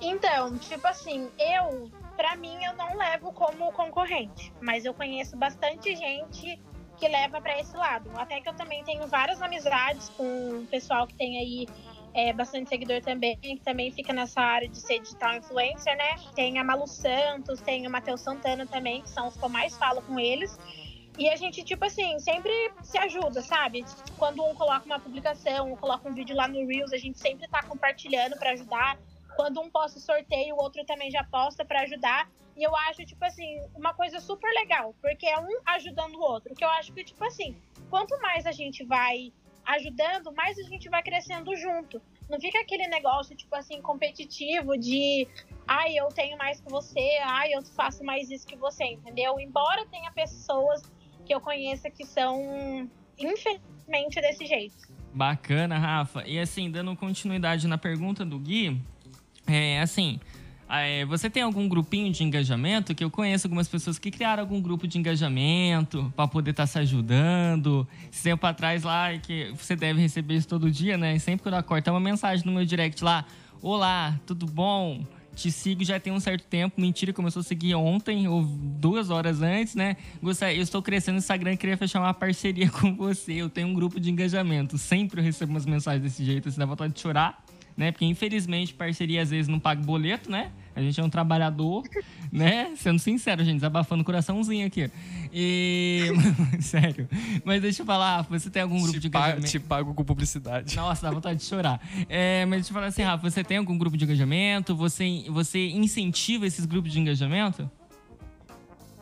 Então, tipo assim, eu, para mim, eu não levo como concorrente, mas eu conheço bastante gente que leva para esse lado. Até que eu também tenho várias amizades com o pessoal que tem aí é, bastante seguidor também, que também fica nessa área de ser digital influencer, né? Tem a Malu Santos, tem o Matheus Santana também, que são os que eu mais falo com eles. E a gente, tipo assim, sempre se ajuda, sabe? Quando um coloca uma publicação, um coloca um vídeo lá no Reels, a gente sempre tá compartilhando para ajudar. Quando um posta sorteio, o outro também já posta para ajudar. E eu acho, tipo assim, uma coisa super legal, porque é um ajudando o outro. Que eu acho que, tipo assim, quanto mais a gente vai ajudando, mais a gente vai crescendo junto. Não fica aquele negócio, tipo assim, competitivo de ai, eu tenho mais que você, ai, eu faço mais isso que você, entendeu? Embora tenha pessoas que eu conheça que são, infelizmente, desse jeito. Bacana, Rafa. E assim, dando continuidade na pergunta do Gui, é assim, você tem algum grupinho de engajamento? Que eu conheço algumas pessoas que criaram algum grupo de engajamento para poder estar tá se ajudando. Esse tempo atrás lá, que você deve receber isso todo dia, né? Sempre que eu acordo, tem uma mensagem no meu direct lá: Olá, tudo bom? Te sigo já tem um certo tempo. Mentira, começou a seguir ontem ou duas horas antes, né? Eu estou crescendo no Instagram e queria fechar uma parceria <laughs> com você. Eu tenho um grupo de engajamento. Sempre eu recebo umas mensagens desse jeito, assim, dá vontade de chorar né? Porque infelizmente parceria às vezes não paga boleto, né? A gente é um trabalhador, <laughs> né? Sendo sincero, gente, desabafando o coraçãozinho aqui. E. <laughs> Sério. Mas deixa eu falar, você tem algum grupo te de engajamento? Te pago com publicidade. Nossa, dá vontade de chorar. <laughs> É, mas deixa eu falar assim, Rafa, você tem algum grupo de engajamento? Você, você incentiva esses grupos de engajamento?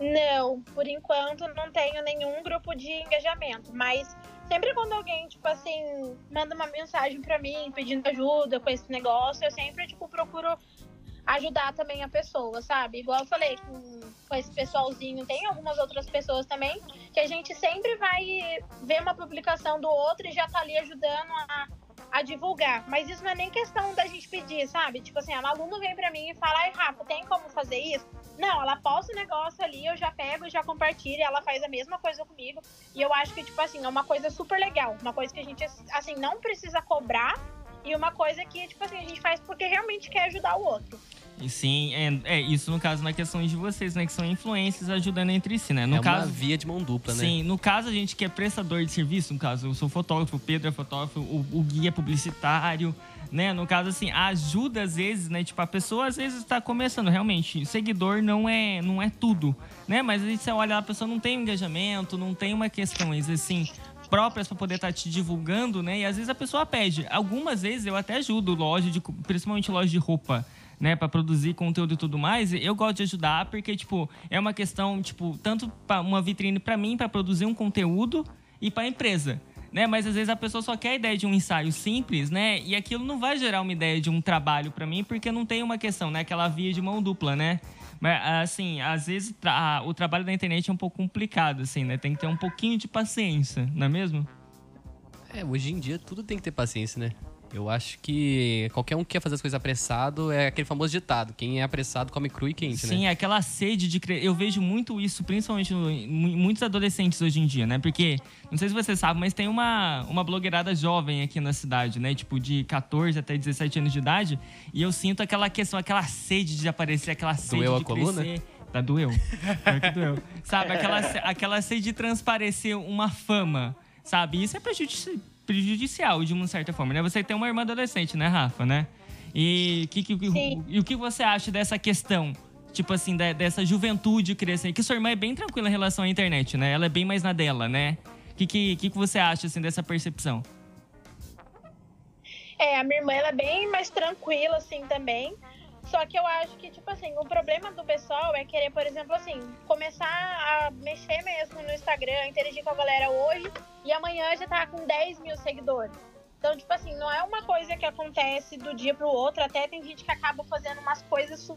Não, por enquanto não tenho nenhum grupo de engajamento, mas sempre quando alguém, tipo assim, manda uma mensagem para mim pedindo ajuda com esse negócio, eu sempre, tipo, procuro ajudar também a pessoa, sabe? Igual eu falei com, com esse pessoalzinho, tem algumas outras pessoas também que a gente sempre vai ver uma publicação do outro e já tá ali ajudando a, a divulgar. Mas isso não é nem questão da gente pedir, sabe? Tipo assim, a aluno vem para mim e fala, ai, Rafa, tem como fazer isso? Não, ela posta o negócio ali, eu já pego, já compartilho, ela faz a mesma coisa comigo. E eu acho que, tipo assim, é uma coisa super legal. Uma coisa que a gente, assim, não precisa cobrar. E uma coisa que, tipo assim, a gente faz porque realmente quer ajudar o outro. Sim, é, é, isso no caso na questão de vocês, né? Que são influências ajudando entre si, né? No é caso, uma via de mão dupla, né? Sim, no caso a gente que é prestador de serviço, no caso eu sou fotógrafo, o Pedro é fotógrafo, o, o guia é publicitário, né? No caso, assim, ajuda às vezes, né? Tipo, a pessoa às vezes está começando, realmente. Seguidor não é, não é tudo, né? Mas a gente olha, a pessoa não tem engajamento, não tem uma questão, assim, próprias para poder estar tá te divulgando, né? E às vezes a pessoa pede. Algumas vezes eu até ajudo loja de, principalmente loja de roupa né, para produzir conteúdo e tudo mais, eu gosto de ajudar porque, tipo, é uma questão, tipo, tanto para uma vitrine para mim, para produzir um conteúdo e para a empresa. Né? Mas às vezes a pessoa só quer a ideia de um ensaio simples, né? E aquilo não vai gerar uma ideia de um trabalho para mim, porque não tem uma questão, né? Aquela via de mão dupla, né? Mas, assim, às vezes tra o trabalho da internet é um pouco complicado, assim, né? Tem que ter um pouquinho de paciência, não é mesmo? É, hoje em dia tudo tem que ter paciência, né? Eu acho que qualquer um que quer fazer as coisas apressado é aquele famoso ditado: quem é apressado come cru e quente, Sim, né? Sim, aquela sede de crer. Eu vejo muito isso, principalmente em muitos adolescentes hoje em dia, né? Porque, não sei se você sabe, mas tem uma, uma blogueirada jovem aqui na cidade, né? Tipo, de 14 até 17 anos de idade. E eu sinto aquela questão, aquela sede de aparecer, aquela sede Doeu de a coluna? crescer. Tá, doeu. Pior que doeu. Sabe, aquela, aquela sede de transparecer uma fama, sabe? Isso é prejudicial prejudicial de uma certa forma, né? Você tem uma irmã adolescente, né, Rafa, né? E, que, que, e o que você acha dessa questão? Tipo assim, da, dessa juventude crescer. Que sua irmã é bem tranquila em relação à internet, né? Ela é bem mais na dela, né? O que, que, que você acha, assim, dessa percepção? É, a minha irmã, ela é bem mais tranquila, assim, também. Só que eu acho que, tipo assim, o problema do pessoal é querer, por exemplo, assim, começar a mexer mesmo no Instagram, interagir com a galera hoje e amanhã já tá com 10 mil seguidores. Então, tipo assim, não é uma coisa que acontece do dia pro outro. Até tem gente que acaba fazendo umas coisas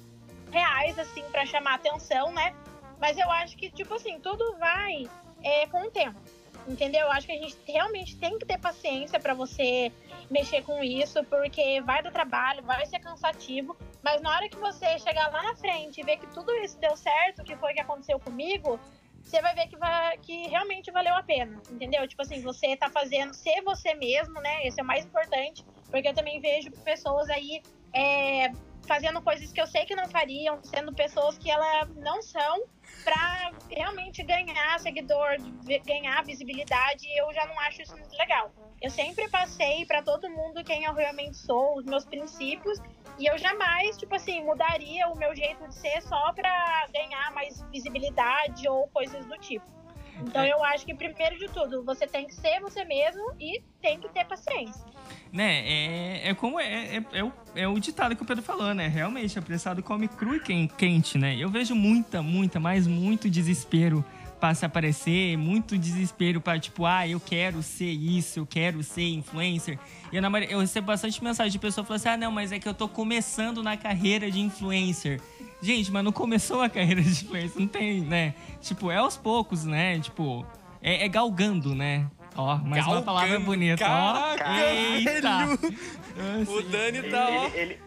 reais, assim, para chamar atenção, né? Mas eu acho que, tipo assim, tudo vai é, com o tempo. Entendeu? Eu acho que a gente realmente tem que ter paciência para você mexer com isso, porque vai dar trabalho, vai ser cansativo, mas na hora que você chegar lá na frente e ver que tudo isso deu certo, que foi o que aconteceu comigo, você vai ver que, vai, que realmente valeu a pena, entendeu? Tipo assim, você tá fazendo ser você mesmo, né? Esse é o mais importante, porque eu também vejo pessoas aí é, fazendo coisas que eu sei que não fariam, sendo pessoas que elas não são, para realmente ganhar seguidor, ganhar visibilidade, eu já não acho isso muito legal. Eu sempre passei para todo mundo quem eu realmente sou, os meus princípios, e eu jamais, tipo assim, mudaria o meu jeito de ser só para ganhar mais visibilidade ou coisas do tipo. Então é. eu acho que primeiro de tudo, você tem que ser você mesmo e tem que ter paciência. Né, é, é como é, é, é, o, é o ditado que o Pedro falou, né? Realmente, apressado come cru e quente, né? Eu vejo muita, muita, mas muito desespero para se aparecer, muito desespero para tipo, ah, eu quero ser isso, eu quero ser influencer. E eu, eu recebo bastante mensagem de pessoa falando assim: ah, não, mas é que eu tô começando na carreira de influencer. Gente, mas não começou a carreira de influencer, não tem, né? Tipo, é aos poucos, né? Tipo, é, é galgando, né? Ó, mais galgando, uma palavra bonita. Caraca, ó, eita! o Dani tá, ó. Ele, ele,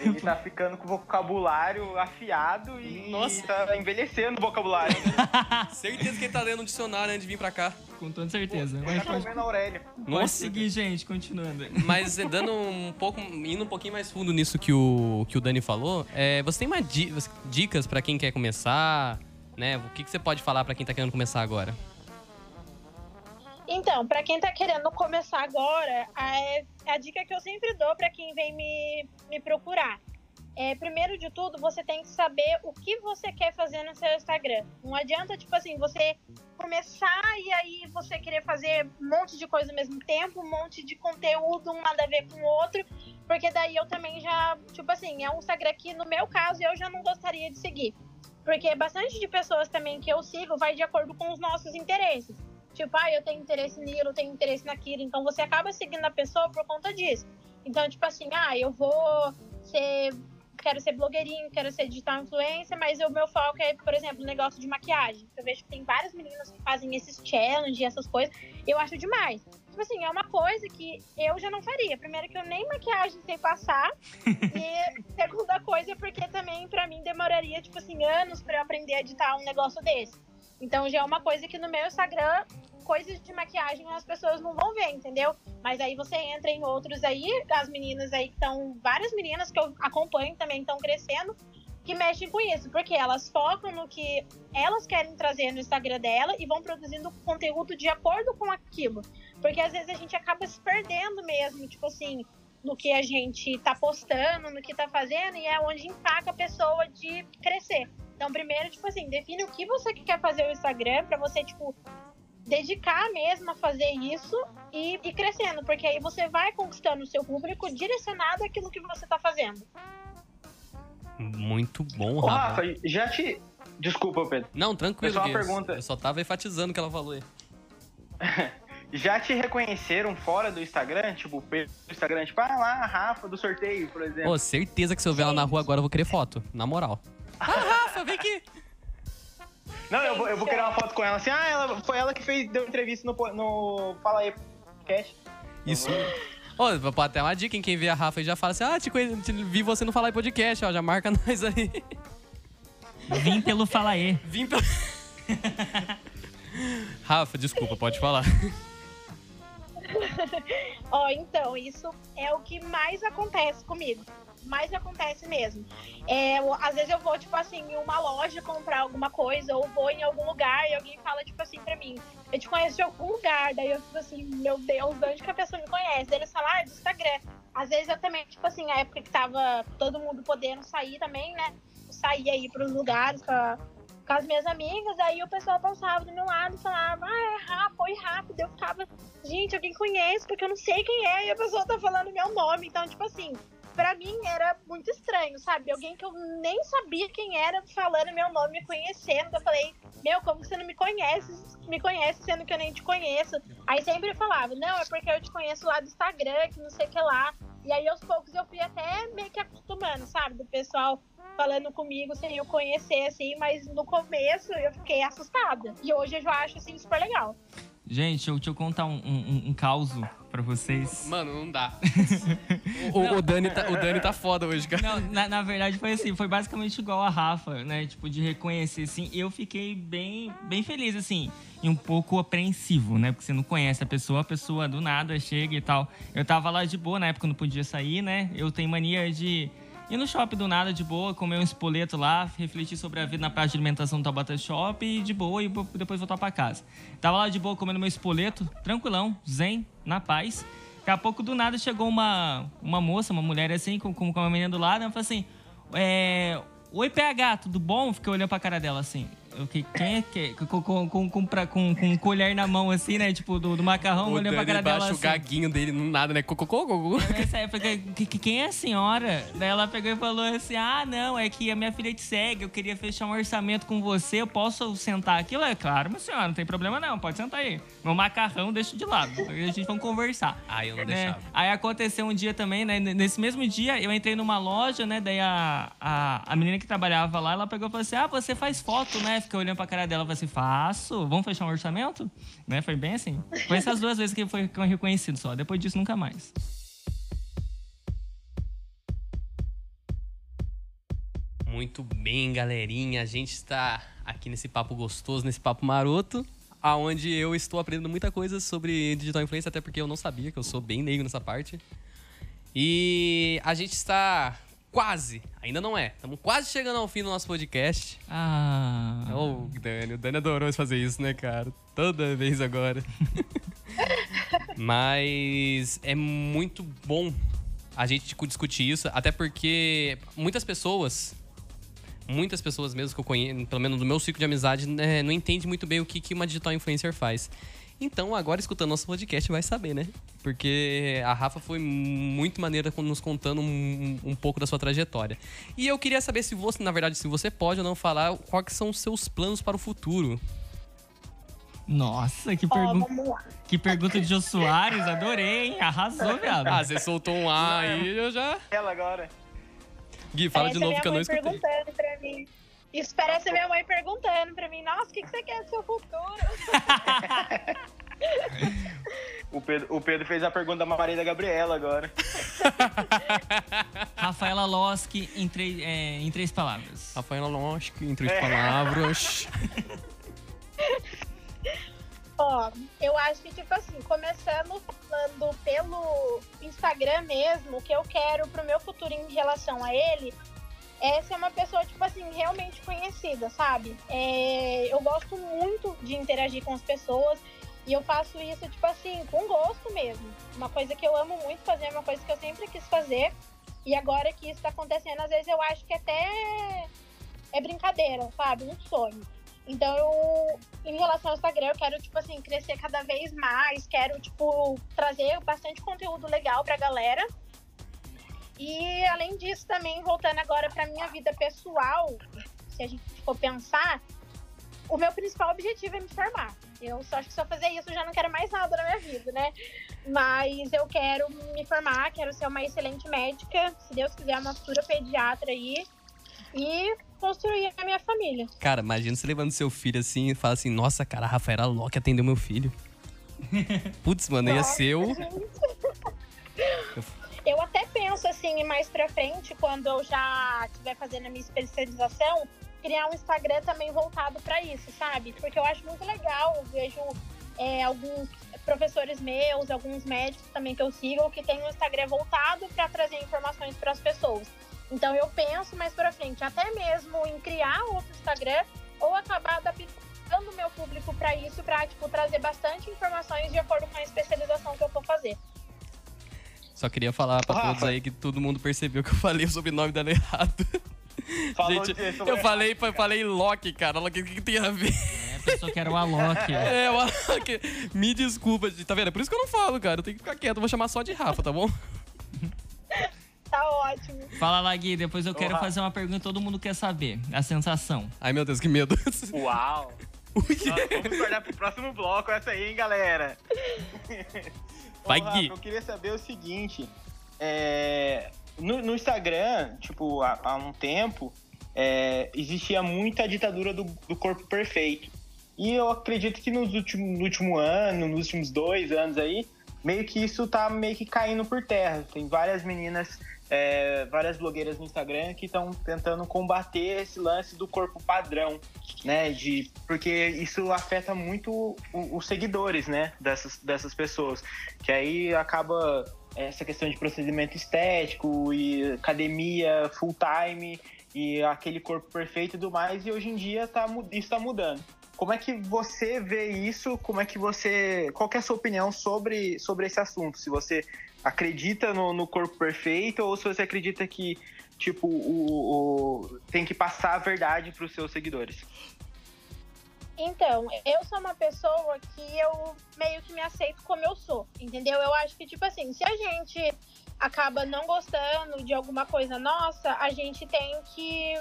ele tá ficando com o vocabulário afiado e Nossa. tá envelhecendo o vocabulário. <laughs> Certeza que ele tá lendo um dicionário antes de vir pra cá. Com toda certeza. Pô, Mas tá pode... Aurélio. Pode seguir, gente, continuando. Mas dando um pouco, indo um pouquinho mais fundo nisso que o, que o Dani falou, é, você tem uma di dicas para quem quer começar, né? O que, que você pode falar para quem tá querendo começar agora? Então, para quem tá querendo começar agora, a, a dica que eu sempre dou para quem vem me, me procurar é, primeiro de tudo, você tem que saber o que você quer fazer no seu Instagram. Não adianta, tipo assim, você começar e aí você querer fazer um monte de coisa ao mesmo tempo, um monte de conteúdo, um nada a ver com o outro, porque daí eu também já, tipo assim, é um Instagram que, no meu caso, eu já não gostaria de seguir. Porque bastante de pessoas também que eu sigo vai de acordo com os nossos interesses. Tipo, ah, eu tenho interesse nisso, eu tenho interesse naquilo. Então você acaba seguindo a pessoa por conta disso. Então, tipo assim, ah, eu vou ser. Quero ser blogueirinho, quero ser digital influencer, mas o meu foco é, por exemplo, negócio de maquiagem. Eu vejo que tem várias meninas que fazem esses challenges, essas coisas. Eu acho demais. tipo assim, é uma coisa que eu já não faria. Primeiro que eu nem maquiagem sei passar. e <laughs> segunda coisa, porque também pra mim demoraria, tipo assim, anos pra eu aprender a editar um negócio desse. Então já é uma coisa que no meu Instagram, coisas de maquiagem as pessoas não vão ver, entendeu? Mas aí você entra em outros aí, as meninas aí que estão. Várias meninas que eu acompanho também estão crescendo que mexem com isso, porque elas focam no que elas querem trazer no Instagram dela e vão produzindo conteúdo de acordo com aquilo. Porque às vezes a gente acaba se perdendo mesmo, tipo assim, no que a gente tá postando, no que tá fazendo, e é onde empaca a pessoa de crescer. Então, primeiro, tipo assim, define o que você quer fazer no Instagram para você, tipo, dedicar mesmo a fazer isso e ir crescendo, porque aí você vai conquistando o seu público direcionado àquilo que você tá fazendo. Muito bom, Ô, Rafa. Rafa, já te. Desculpa, Pedro. Não, tranquilo. Só uma pergunta. Eu só tava enfatizando o que ela falou aí. <laughs> Já te reconheceram fora do Instagram? Tipo, pelo Instagram, tipo, ah lá, a Rafa do sorteio, por exemplo. Pô, certeza que se eu ver ela na rua agora eu vou querer foto. Na moral. <laughs> Rafa, vem aqui. Não, eu vou, eu vou querer uma foto com ela assim, ah, ela, foi ela que fez, deu entrevista no, no Fala aí podcast. Isso. Ô, vou pôr até uma dica, hein? Quem vê a Rafa e já fala assim, ah, te, conhe- te- vi você no Falar em Podcast, ó, já marca <laughs> nós aí. Vim pelo Falaê. Vim pelo... <laughs> Rafa, desculpa, pode falar. <laughs> Ó, então, isso é o que mais acontece comigo. Mais acontece mesmo. É, eu- às vezes eu vou, tipo assim, em uma loja comprar alguma coisa, ou vou em algum lugar e alguém fala, tipo assim, pra mim, eu te conheço de algum lugar. Daí eu fico assim, meu Deus, de onde que a pessoa me conhece? Daí eles falam, ah, é do Instagram. Às vezes eu também, tipo assim, a época que tava todo mundo podendo sair também, né? Sair aí pros lugares pra, com as minhas amigas, aí o pessoal passava do meu lado e falava, ah, é Rafa, oi rápido. Eu ficava, gente, alguém conhece, porque eu não sei quem é, e a pessoa tá falando meu nome. Então, tipo assim, pra mim era muito estranho, sabe? Alguém que eu nem sabia quem era falando meu nome, me conhecendo. Eu falei, meu, como você não me conhece? Me conhece sendo que eu nem te conheço. Aí sempre eu falava, não, é porque eu te conheço lá do Instagram, que não sei o que lá. E aí aos poucos eu fui até meio que acostumando, sabe? Do pessoal falando comigo sem eu conhecer, assim, mas no começo eu fiquei assustada. E hoje eu já acho, assim, super legal. Gente, eu, deixa eu contar um, um, um caso pra vocês. Mano, não dá. <laughs> o, o- o Dani tá, o Dani tá foda hoje, cara. Não, na, na verdade foi assim, foi basicamente igual a Rafa, né? Tipo, de reconhecer, assim. Eu fiquei bem, bem feliz, assim, e um pouco apreensivo, né? Porque você não conhece a pessoa, a pessoa do nada chega e tal. Eu tava lá de boa, na época eu não podia sair, né? Eu tenho mania de ir no shopping do nada, de boa, comer um espoleto lá, refletir sobre a vida na praça de alimentação do Tabata Shop e de boa, e depois voltar pra casa. Tava lá de boa comendo meu espoleto, tranquilão, zen, na paz. Daqui a pouco, do nada, chegou uma, uma moça, uma mulher assim, com, com uma menina do lado, ela falou assim: é, Oi, PH, tudo bom? Fiquei olhando pra cara dela assim. Quem é que. Com, com, com, com, pra- com, com colher na mão, assim, né? Tipo, do, do macarrão, O olhando pra cara dela baixa o assim. gaguinho dele, no nada, né? Cocô, cocô. Nessa época, que- que- quem é a senhora? Daí ela pegou e falou assim: Ah, não, é que a minha filha te segue, eu queria fechar um orçamento com você, eu posso sentar aqui? Eu, é claro, minha senhora, não tem problema não, pode sentar aí. Meu macarrão deixa de lado, aí a gente vai conversar. Ah, eu não né? deixava. Aí aconteceu um dia também, né? Nesse mesmo dia, eu entrei numa loja, né? Daí a, a, a menina que trabalhava lá, ela pegou e falou assim: Ah, você faz foto, né? Fiquei olhando pra cara dela e falei assim: Faço, vamos fechar um orçamento? Né? Foi bem assim. Foi essas duas vezes que foi foi reconhecido só. Depois disso, nunca mais. Muito bem, galerinha. A gente está aqui nesse papo gostoso, nesse papo maroto, aonde eu estou aprendendo muita coisa sobre digital influência, até porque eu não sabia, que eu sou bem leigo nessa parte. E a gente está quase, ainda não é, estamos quase chegando ao fim do nosso podcast. Ah. Oh, Dani, o Dani adorou fazer isso, né, cara? Toda vez agora. <laughs> Mas é muito bom a gente discutir isso, até porque muitas pessoas, muitas pessoas mesmo que eu conheço, pelo menos do meu ciclo de amizade, né, não entendem muito bem o que, que uma digital influencer faz. Então, agora escutando nosso podcast, vai saber, né? Porque a Rafa foi muito maneira com- nos contando um, um pouco da sua trajetória. E eu queria saber se você, na verdade, se você pode ou não falar quais são os seus planos para o futuro. Nossa, que, pergun lá. que pergunta de Jô Soares, adorei, hein? Arrasou, <laughs> viado. Ah, você soltou um A aí, eu já. Ela agora. Gui, fala de Parece a novo que eu não escutei. perguntando pra mim. Isso parece a minha mãe perguntando pra mim, nossa, o que, que você quer do seu futuro? <laughs> O Pedro, o Pedro fez a pergunta da Maria da Gabriela agora. <laughs> Rafaela Loski em, três- é, em três palavras. Rafaela Loski, em três palavras. <laughs> Ó, eu acho que, tipo assim, começando falando pelo Instagram mesmo, o que eu quero pro meu futuro em relação a ele é ser uma pessoa, tipo assim, realmente conhecida, sabe? É, eu gosto muito de interagir com as pessoas e eu faço isso, tipo assim, com gosto mesmo. Uma coisa que eu amo muito fazer, uma coisa que eu sempre quis fazer. E agora que isso tá acontecendo, às vezes eu acho que até é brincadeira, sabe? Um sonho. Então, eu, em relação ao Instagram, eu quero, tipo assim, crescer cada vez mais. Quero, tipo, trazer bastante conteúdo legal pra galera. E, além disso, também, voltando agora pra minha vida pessoal, se a gente for pensar, o meu principal objetivo é me formar. Eu só acho que só fazer isso eu já não quero mais nada na minha vida, né? Mas eu quero me formar, quero ser uma excelente médica, se Deus quiser, uma futura pediatra aí. E construir a minha família. Cara, imagina você levando seu filho assim e fala assim: Nossa, cara, a Rafaela Loki atendeu meu filho. <laughs> Putz, mano, ia ser o. assim, mais pra frente, quando eu já estiver fazendo a minha especialização, criar um Instagram também voltado pra isso, sabe? Porque eu acho muito legal, eu vejo é, alguns professores meus, alguns médicos também que eu sigo, que tem um Instagram voltado pra trazer informações para as pessoas. Então eu penso mais pra frente, até mesmo em criar outro Instagram ou acabar adaptando o meu público pra isso, pra tipo, trazer bastante informações de acordo com a especialização que eu for fazer. Só queria falar pra todos aí que todo mundo percebeu que eu falei o sobrenome dela errado. Falou Gente, eu falei, eu falei Loki, cara. Loki, o que, que tem a ver? É, pensou que era o Alok. <laughs> É, o Loki. Me desculpa, tá vendo? É por isso que eu não falo, cara. Eu tenho que ficar quieto. Eu vou chamar só de Rafa, tá bom? <laughs> Tá ótimo. Fala lá, Gui, depois eu quero fazer uma pergunta que todo mundo quer saber. A sensação. Ai, meu Deus, que medo. <laughs> Uau! Vamos guardar pro próximo bloco essa aí, hein, galera? Vai, Rafa, Gui. Eu queria saber o seguinte. é, no, no Instagram, tipo, há, há um tempo, é, existia muita ditadura do, do corpo perfeito. E eu acredito que nos últimos, no último ano, nos últimos dois anos aí, meio que isso tá meio que caindo por terra. Tem várias meninas, é, várias blogueiras no Instagram que estão tentando combater esse lance do corpo padrão, né? De, porque isso afeta muito os seguidores, né? Dessas, dessas pessoas. Que aí acaba essa questão de procedimento estético e academia full time e aquele corpo perfeito e tudo mais. E hoje em dia tá, isso tá mudando. Como é que você vê isso? Como é que você. Qual que é a sua opinião sobre, sobre esse assunto? Se você acredita no, no corpo perfeito ou se você acredita que, tipo, o, o- tem que passar a verdade para os seus seguidores? Então, eu sou uma pessoa que eu meio que me aceito como eu sou, entendeu? Eu acho que, tipo assim, se a gente acaba não gostando de alguma coisa nossa, a gente tem que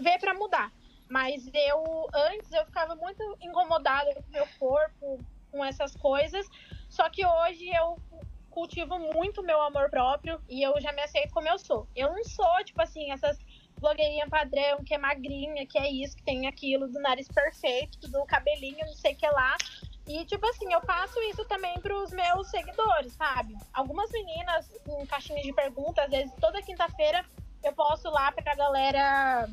ver pra mudar. Mas eu, antes, eu ficava muito incomodada com meu corpo, com essas coisas. Só que hoje eu cultivo muito meu amor próprio e eu já me aceito como eu sou. Eu não sou, tipo assim, essas blogueirinha padrão, que é magrinha, que é isso, que tem aquilo, do nariz perfeito, do cabelinho, não sei o que lá. E, tipo assim, eu passo isso também pros meus seguidores, sabe? Algumas meninas em caixinhas de perguntas, às vezes toda quinta-feira eu posto lá pra galera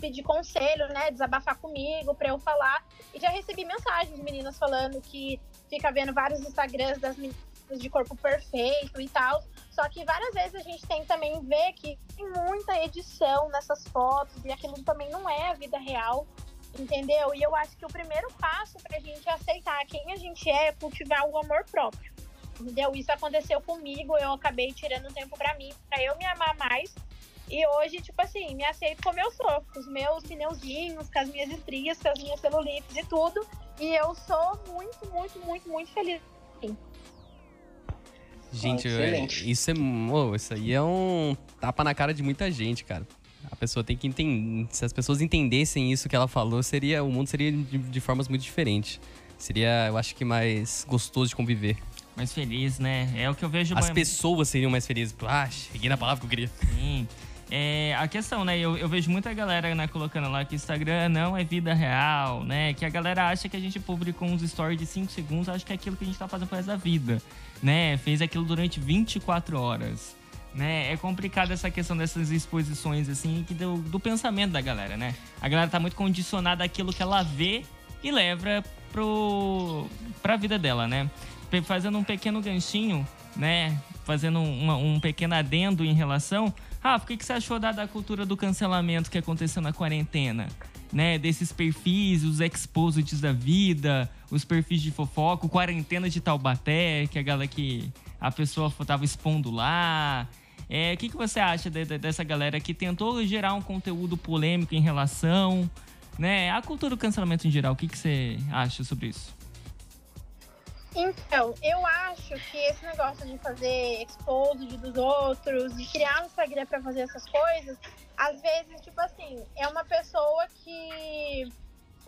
pedir conselho, né? Desabafar comigo, pra eu falar. E já recebi mensagens de meninas falando que fica vendo vários Instagrams das meninas de corpo perfeito e tal. Só que várias vezes a gente tem também ver que tem muita edição nessas fotos e aquilo também não é a vida real, entendeu? E eu acho que o primeiro passo pra gente aceitar quem a gente é é cultivar o amor próprio. Entendeu? Isso aconteceu comigo, eu acabei tirando tempo pra mim, pra eu me amar mais. E hoje, tipo assim, me aceito como eu sou, com os meus pneuzinhos, com as minhas estrias, com as minhas celulites e tudo. E eu sou muito, muito, muito, muito feliz. Gente, Ah, isso é. ô, isso aí é um tapa na cara de muita gente, cara. A pessoa tem que entender. Se as pessoas entendessem isso que ela falou, seria o mundo seria de, de formas muito diferentes. Seria, eu acho que mais gostoso de conviver. Mais feliz, né? É o que eu vejo. As pessoas seriam mais felizes. Ah, cheguei na palavra que eu queria. Sim. É, a questão, né? Eu, eu, vejo muita galera né, colocando lá que Instagram não é vida real, né? Que a galera acha que a gente publica uns stories de 5 segundos, acha que é aquilo que a gente tá fazendo pro resto da vida, né? Fez aquilo durante 24 horas. Né? É complicado essa questão dessas exposições, assim, que do, do pensamento da galera, né? A galera tá muito condicionada àquilo que ela vê e leva pro, pra vida dela, né? Fazendo um pequeno ganchinho, né? Fazendo uma, um pequeno adendo em relação. Rafa, o que, que você achou da, da cultura do cancelamento que aconteceu na quarentena? Né, desses perfis, os exposits da vida, os perfis de fofoca, quarentena de Taubaté, que a galera que a pessoa tava expondo lá. É, o que, que você acha de, de, dessa galera que tentou gerar um conteúdo polêmico em relação né? A cultura do cancelamento em geral, o que, que você acha sobre isso? Então, eu acho que esse negócio de fazer exposed dos outros, de criar um Instagram para fazer essas coisas, às vezes, tipo assim, é uma pessoa que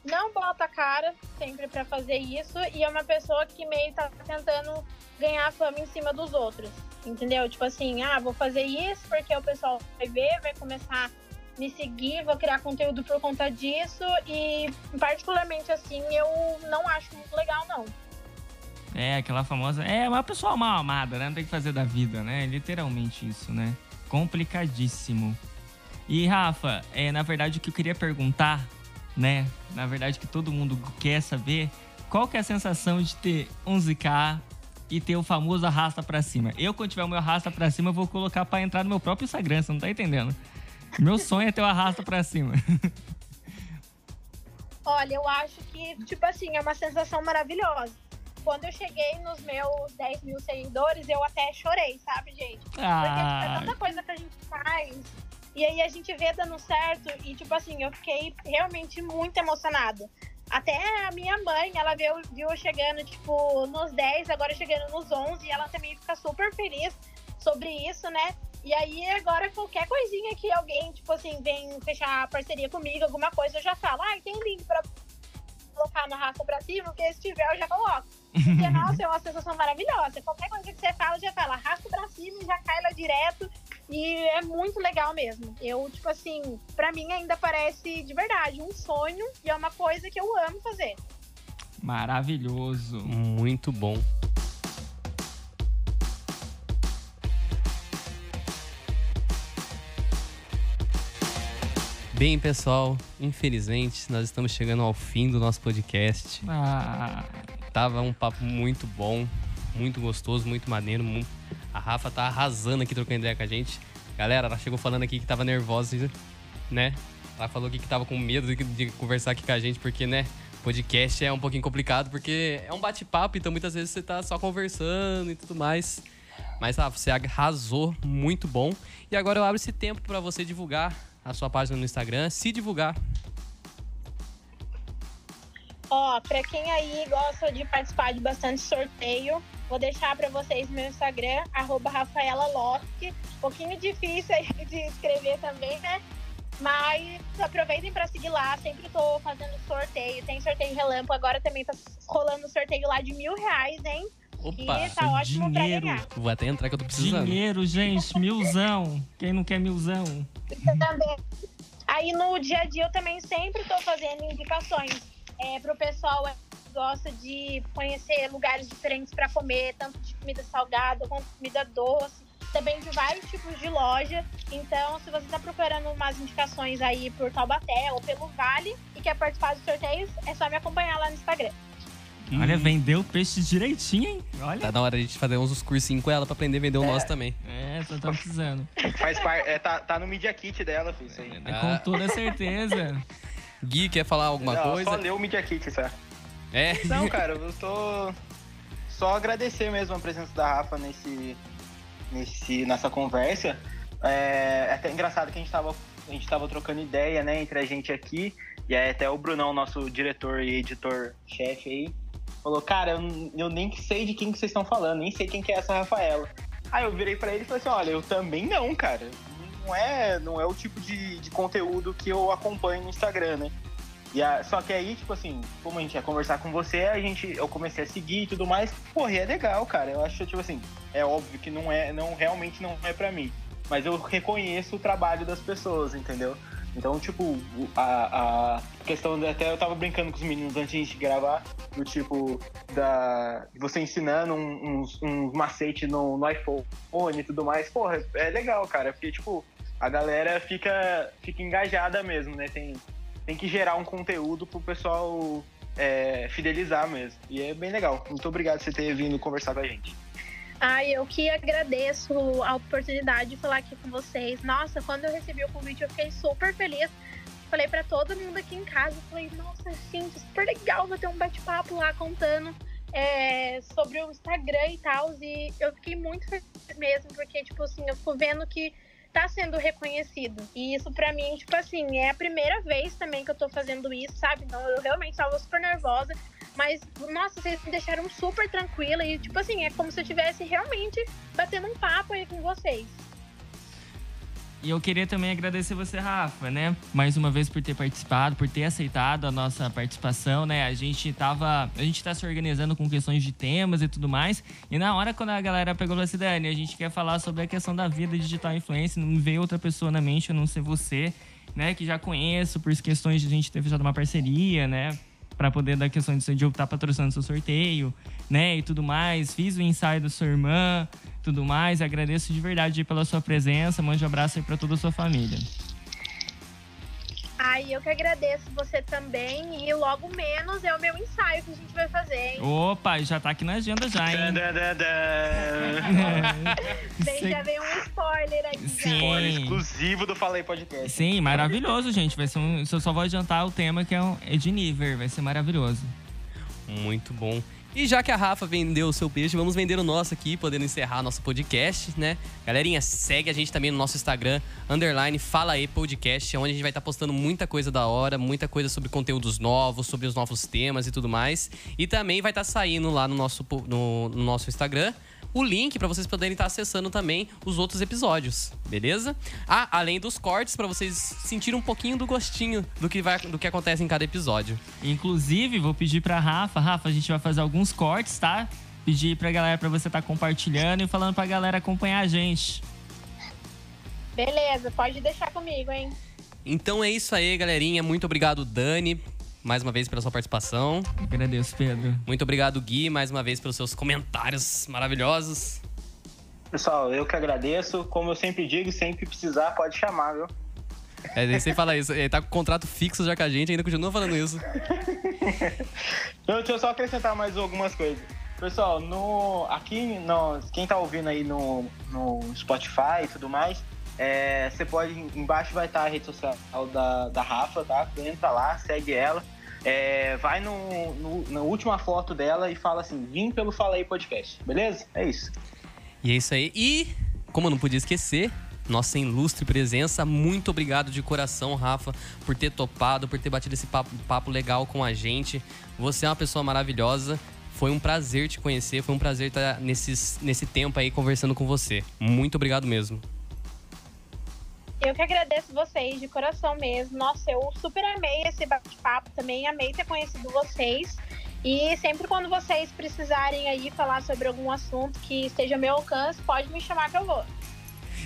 não bota a cara sempre para fazer isso e é uma pessoa que meio tá tentando ganhar fama em cima dos outros, entendeu? Tipo assim, ah, vou fazer isso porque o pessoal vai ver, vai começar me seguir, vou criar conteúdo por conta disso e particularmente assim eu não acho muito legal não. É, aquela famosa. É uma pessoa mal amada, né? Não tem que fazer da vida, né? Literalmente isso, né? Complicadíssimo. E, Rafa, é, na verdade, o que eu queria perguntar, né? Na verdade, que todo mundo quer saber, qual que é a sensação de ter 11k e ter o famoso arrasta para cima? Eu, quando tiver o meu arrasta para cima, eu vou colocar para entrar no meu próprio Instagram, você não tá entendendo? Meu sonho é ter o arrasta pra cima. <laughs> Olha, eu acho que, tipo assim, é uma sensação maravilhosa. Quando eu cheguei nos meus 10 mil seguidores, eu até chorei, sabe, gente? Ah. Porque é tanta coisa que a gente faz. E aí a gente vê dando certo. E, tipo assim, eu fiquei realmente muito emocionada. Até a minha mãe, ela viu, viu chegando, tipo, nos 10, agora chegando nos 11. E ela também fica super feliz sobre isso, né? E aí, agora, qualquer coisinha que alguém, tipo assim, vem fechar parceria comigo, alguma coisa, eu já falo, ah, tem link pra colocar na raça pra cima, porque se tiver, eu já coloco. Porque, <laughs> nossa, é uma sensação maravilhosa. Qualquer coisa que você fala, já fala, arrasta pra cima e já cai lá direto. E é muito legal mesmo. Eu, tipo assim, pra mim ainda parece de verdade um sonho e é uma coisa que eu amo fazer. Maravilhoso. Muito bom. Bem, pessoal, infelizmente nós estamos chegando ao fim do nosso podcast. Ah. Tava um papo muito bom, muito gostoso, muito maneiro. A Rafa tá arrasando aqui trocando ideia com a gente. Galera, ela chegou falando aqui que tava nervosa, né? Ela falou aqui que tava com medo de, de conversar aqui com a gente, porque, né? Podcast é um pouquinho complicado, porque é um bate-papo, então muitas vezes você tá só conversando e tudo mais. Mas, Rafa, você arrasou, muito bom. E agora eu abro esse tempo para você divulgar a sua página no Instagram, se divulgar. Ó, pra quem aí gosta de participar de bastante sorteio, vou deixar para vocês meu Instagram, arroba. Um pouquinho difícil aí de escrever também, né? Mas aproveitem para seguir lá, sempre tô fazendo sorteio, tem sorteio relâmpago, agora também tá rolando sorteio lá de mil reais, hein? Opa, e tá ótimo dinheiro. pra ganhar. Vou até entrar que eu tô precisando. Dinheiro, gente, milzão. Quem não quer milzão? também. Aí no dia a dia eu também sempre tô fazendo indicações é, pro pessoal que gosta de conhecer lugares diferentes para comer, tanto de comida salgada quanto comida doce também de vários tipos de loja. Então, se você está procurando umas indicações aí por Taubaté ou pelo Vale e quer participar dos sorteios, é só me acompanhar lá no Instagram. Olha, vendeu o peixe direitinho, hein? Olha. Tá na hora de a gente fazer uns cursinhos com ela pra aprender a vender o é. nosso também. É, só tá precisando. Faz parte. É, tá, tá no Media Kit dela, filho. Isso aí. É, com toda certeza. <laughs> Gui, quer falar alguma Não, coisa? Só leu o Media Kit, só. É. Não, <laughs> cara, eu tô. Só agradecer mesmo a presença da Rafa nesse. nesse nessa conversa. É, é até engraçado que a gente tava. A gente tava trocando ideia, né, entre a gente aqui. E aí até o Brunão, nosso diretor e editor-chefe aí, Falou, cara, eu, nem sei de quem que vocês estão falando, nem sei quem que é essa Rafaela. Aí eu virei para ele e falei assim, olha, eu também não, cara. Não é, não é o tipo de, de conteúdo que eu acompanho no Instagram, né? E a, só que aí, tipo assim, como a gente ia conversar com você, a gente, eu comecei a seguir e tudo mais. Porra, é legal, cara. Eu acho, tipo assim, é óbvio que não é, não realmente não é para mim. mas eu reconheço o trabalho das pessoas, entendeu? Então, tipo, a, a questão, de, até eu tava brincando com os meninos antes de gravar, do tipo, da você ensinando uns, uns macetes no, no iPhone e tudo mais. Porra, é legal, cara, porque, tipo, a galera fica, fica engajada mesmo, né? Tem, tem que gerar um conteúdo pro pessoal é, fidelizar mesmo. E é bem legal. Muito obrigado por você ter vindo conversar com a gente. Ai, eu que agradeço a oportunidade de falar aqui com vocês. Nossa, quando eu recebi o convite, eu fiquei super feliz. Falei para todo mundo aqui em casa, falei, nossa, gente, super legal, vou ter um bate-papo lá contando é, sobre o Instagram e tal. E eu fiquei muito feliz mesmo, porque, tipo assim, eu fico vendo que tá sendo reconhecido. E isso para mim, tipo assim, é a primeira vez também que eu tô fazendo isso, sabe? Então eu realmente tava super nervosa. Mas, nossa, vocês me deixaram super tranquila e, tipo assim, é como se eu estivesse realmente batendo um papo aí com vocês. E eu queria também agradecer você, Rafa, né? Mais uma vez por ter participado, por ter aceitado a nossa participação, né? A gente tava. A gente tá se organizando com questões de temas e tudo mais. E na hora, quando a galera pegou a Dani, a gente quer falar sobre a questão da vida digital influência, não veio outra pessoa na mente a não ser você, né? Que já conheço por questões de a gente ter fechado uma parceria, né? Para poder dar questão de eu estar patrocinando seu sorteio, né, e tudo mais. Fiz o ensaio da sua irmã, tudo mais. Agradeço de verdade pela sua presença. Mande um abraço aí para toda a sua família. Ai, eu que agradeço você também. E logo menos é o meu ensaio que a gente vai fazer, hein? Opa, já tá aqui na agenda já, hein? Bem, <laughs> já veio um spoiler aqui. Sim. Spoiler exclusivo do Falei Podcast. Sim, maravilhoso, gente. Vai ser um, eu só vou adiantar o tema que é, um, é de nível. Vai ser maravilhoso. Muito bom. E já que a Rafa vendeu o seu peixe, vamos vender o nosso aqui, podendo encerrar nosso podcast, né? Galerinha, segue a gente também no nosso Instagram, underline Fala aí Podcast, onde a gente vai estar tá postando muita coisa da hora, muita coisa sobre conteúdos novos, sobre os novos temas e tudo mais. E também vai estar tá saindo lá no nosso, no, no nosso Instagram o link para vocês poderem estar acessando também os outros episódios, beleza? Ah, além dos cortes para vocês sentirem um pouquinho do gostinho do que vai do que acontece em cada episódio. Inclusive, vou pedir para Rafa, Rafa, a gente vai fazer alguns cortes, tá? Pedir pra galera para você estar tá compartilhando e falando pra galera acompanhar a gente. Beleza, pode deixar comigo, hein? Então é isso aí, galerinha. Muito obrigado, Dani, mais uma vez pela sua participação. Agradeço, Pedro. Muito obrigado, Gui, mais uma vez pelos seus comentários maravilhosos. Pessoal, eu que agradeço. Como eu sempre digo, sempre precisar, pode chamar, viu? É, ele sempre fala isso. Ele tá com contrato fixo já com a gente, ainda continua falando isso. <laughs> então, deixa eu só acrescentar mais algumas coisas. Pessoal, no, aqui, no, quem tá ouvindo aí no, no Spotify e tudo mais, é, você pode, embaixo vai estar a rede social da, da Rafa, tá? Entra lá, segue ela. É, vai no, no, na última foto dela e fala assim: vim pelo Fala aí Podcast, beleza? É isso. E é isso aí. E, como eu não podia esquecer, nossa ilustre presença. Muito obrigado de coração, Rafa, por ter topado, por ter batido esse papo, papo, legal com a gente. Você é uma pessoa maravilhosa. Foi um prazer te conhecer, foi um prazer estar nesses, nesse tempo aí conversando com você. Muito obrigado mesmo. Eu que agradeço vocês de coração mesmo. Nossa, eu super amei esse bate-papo também, amei ter conhecido vocês. E sempre quando vocês precisarem aí falar sobre algum assunto que esteja ao meu alcance, pode me chamar que eu vou.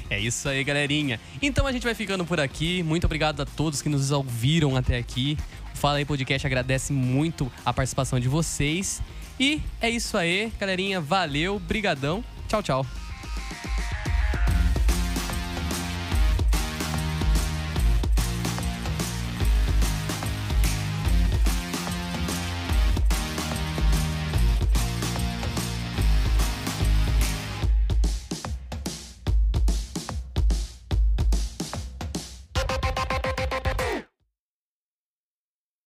É isso aí, galerinha. Então a gente vai ficando por aqui. Muito obrigado a todos que nos ouviram até aqui. O Fala aí Podcast agradece muito a participação de vocês. E é isso aí, galerinha. Valeu, brigadão. Tchau, tchau.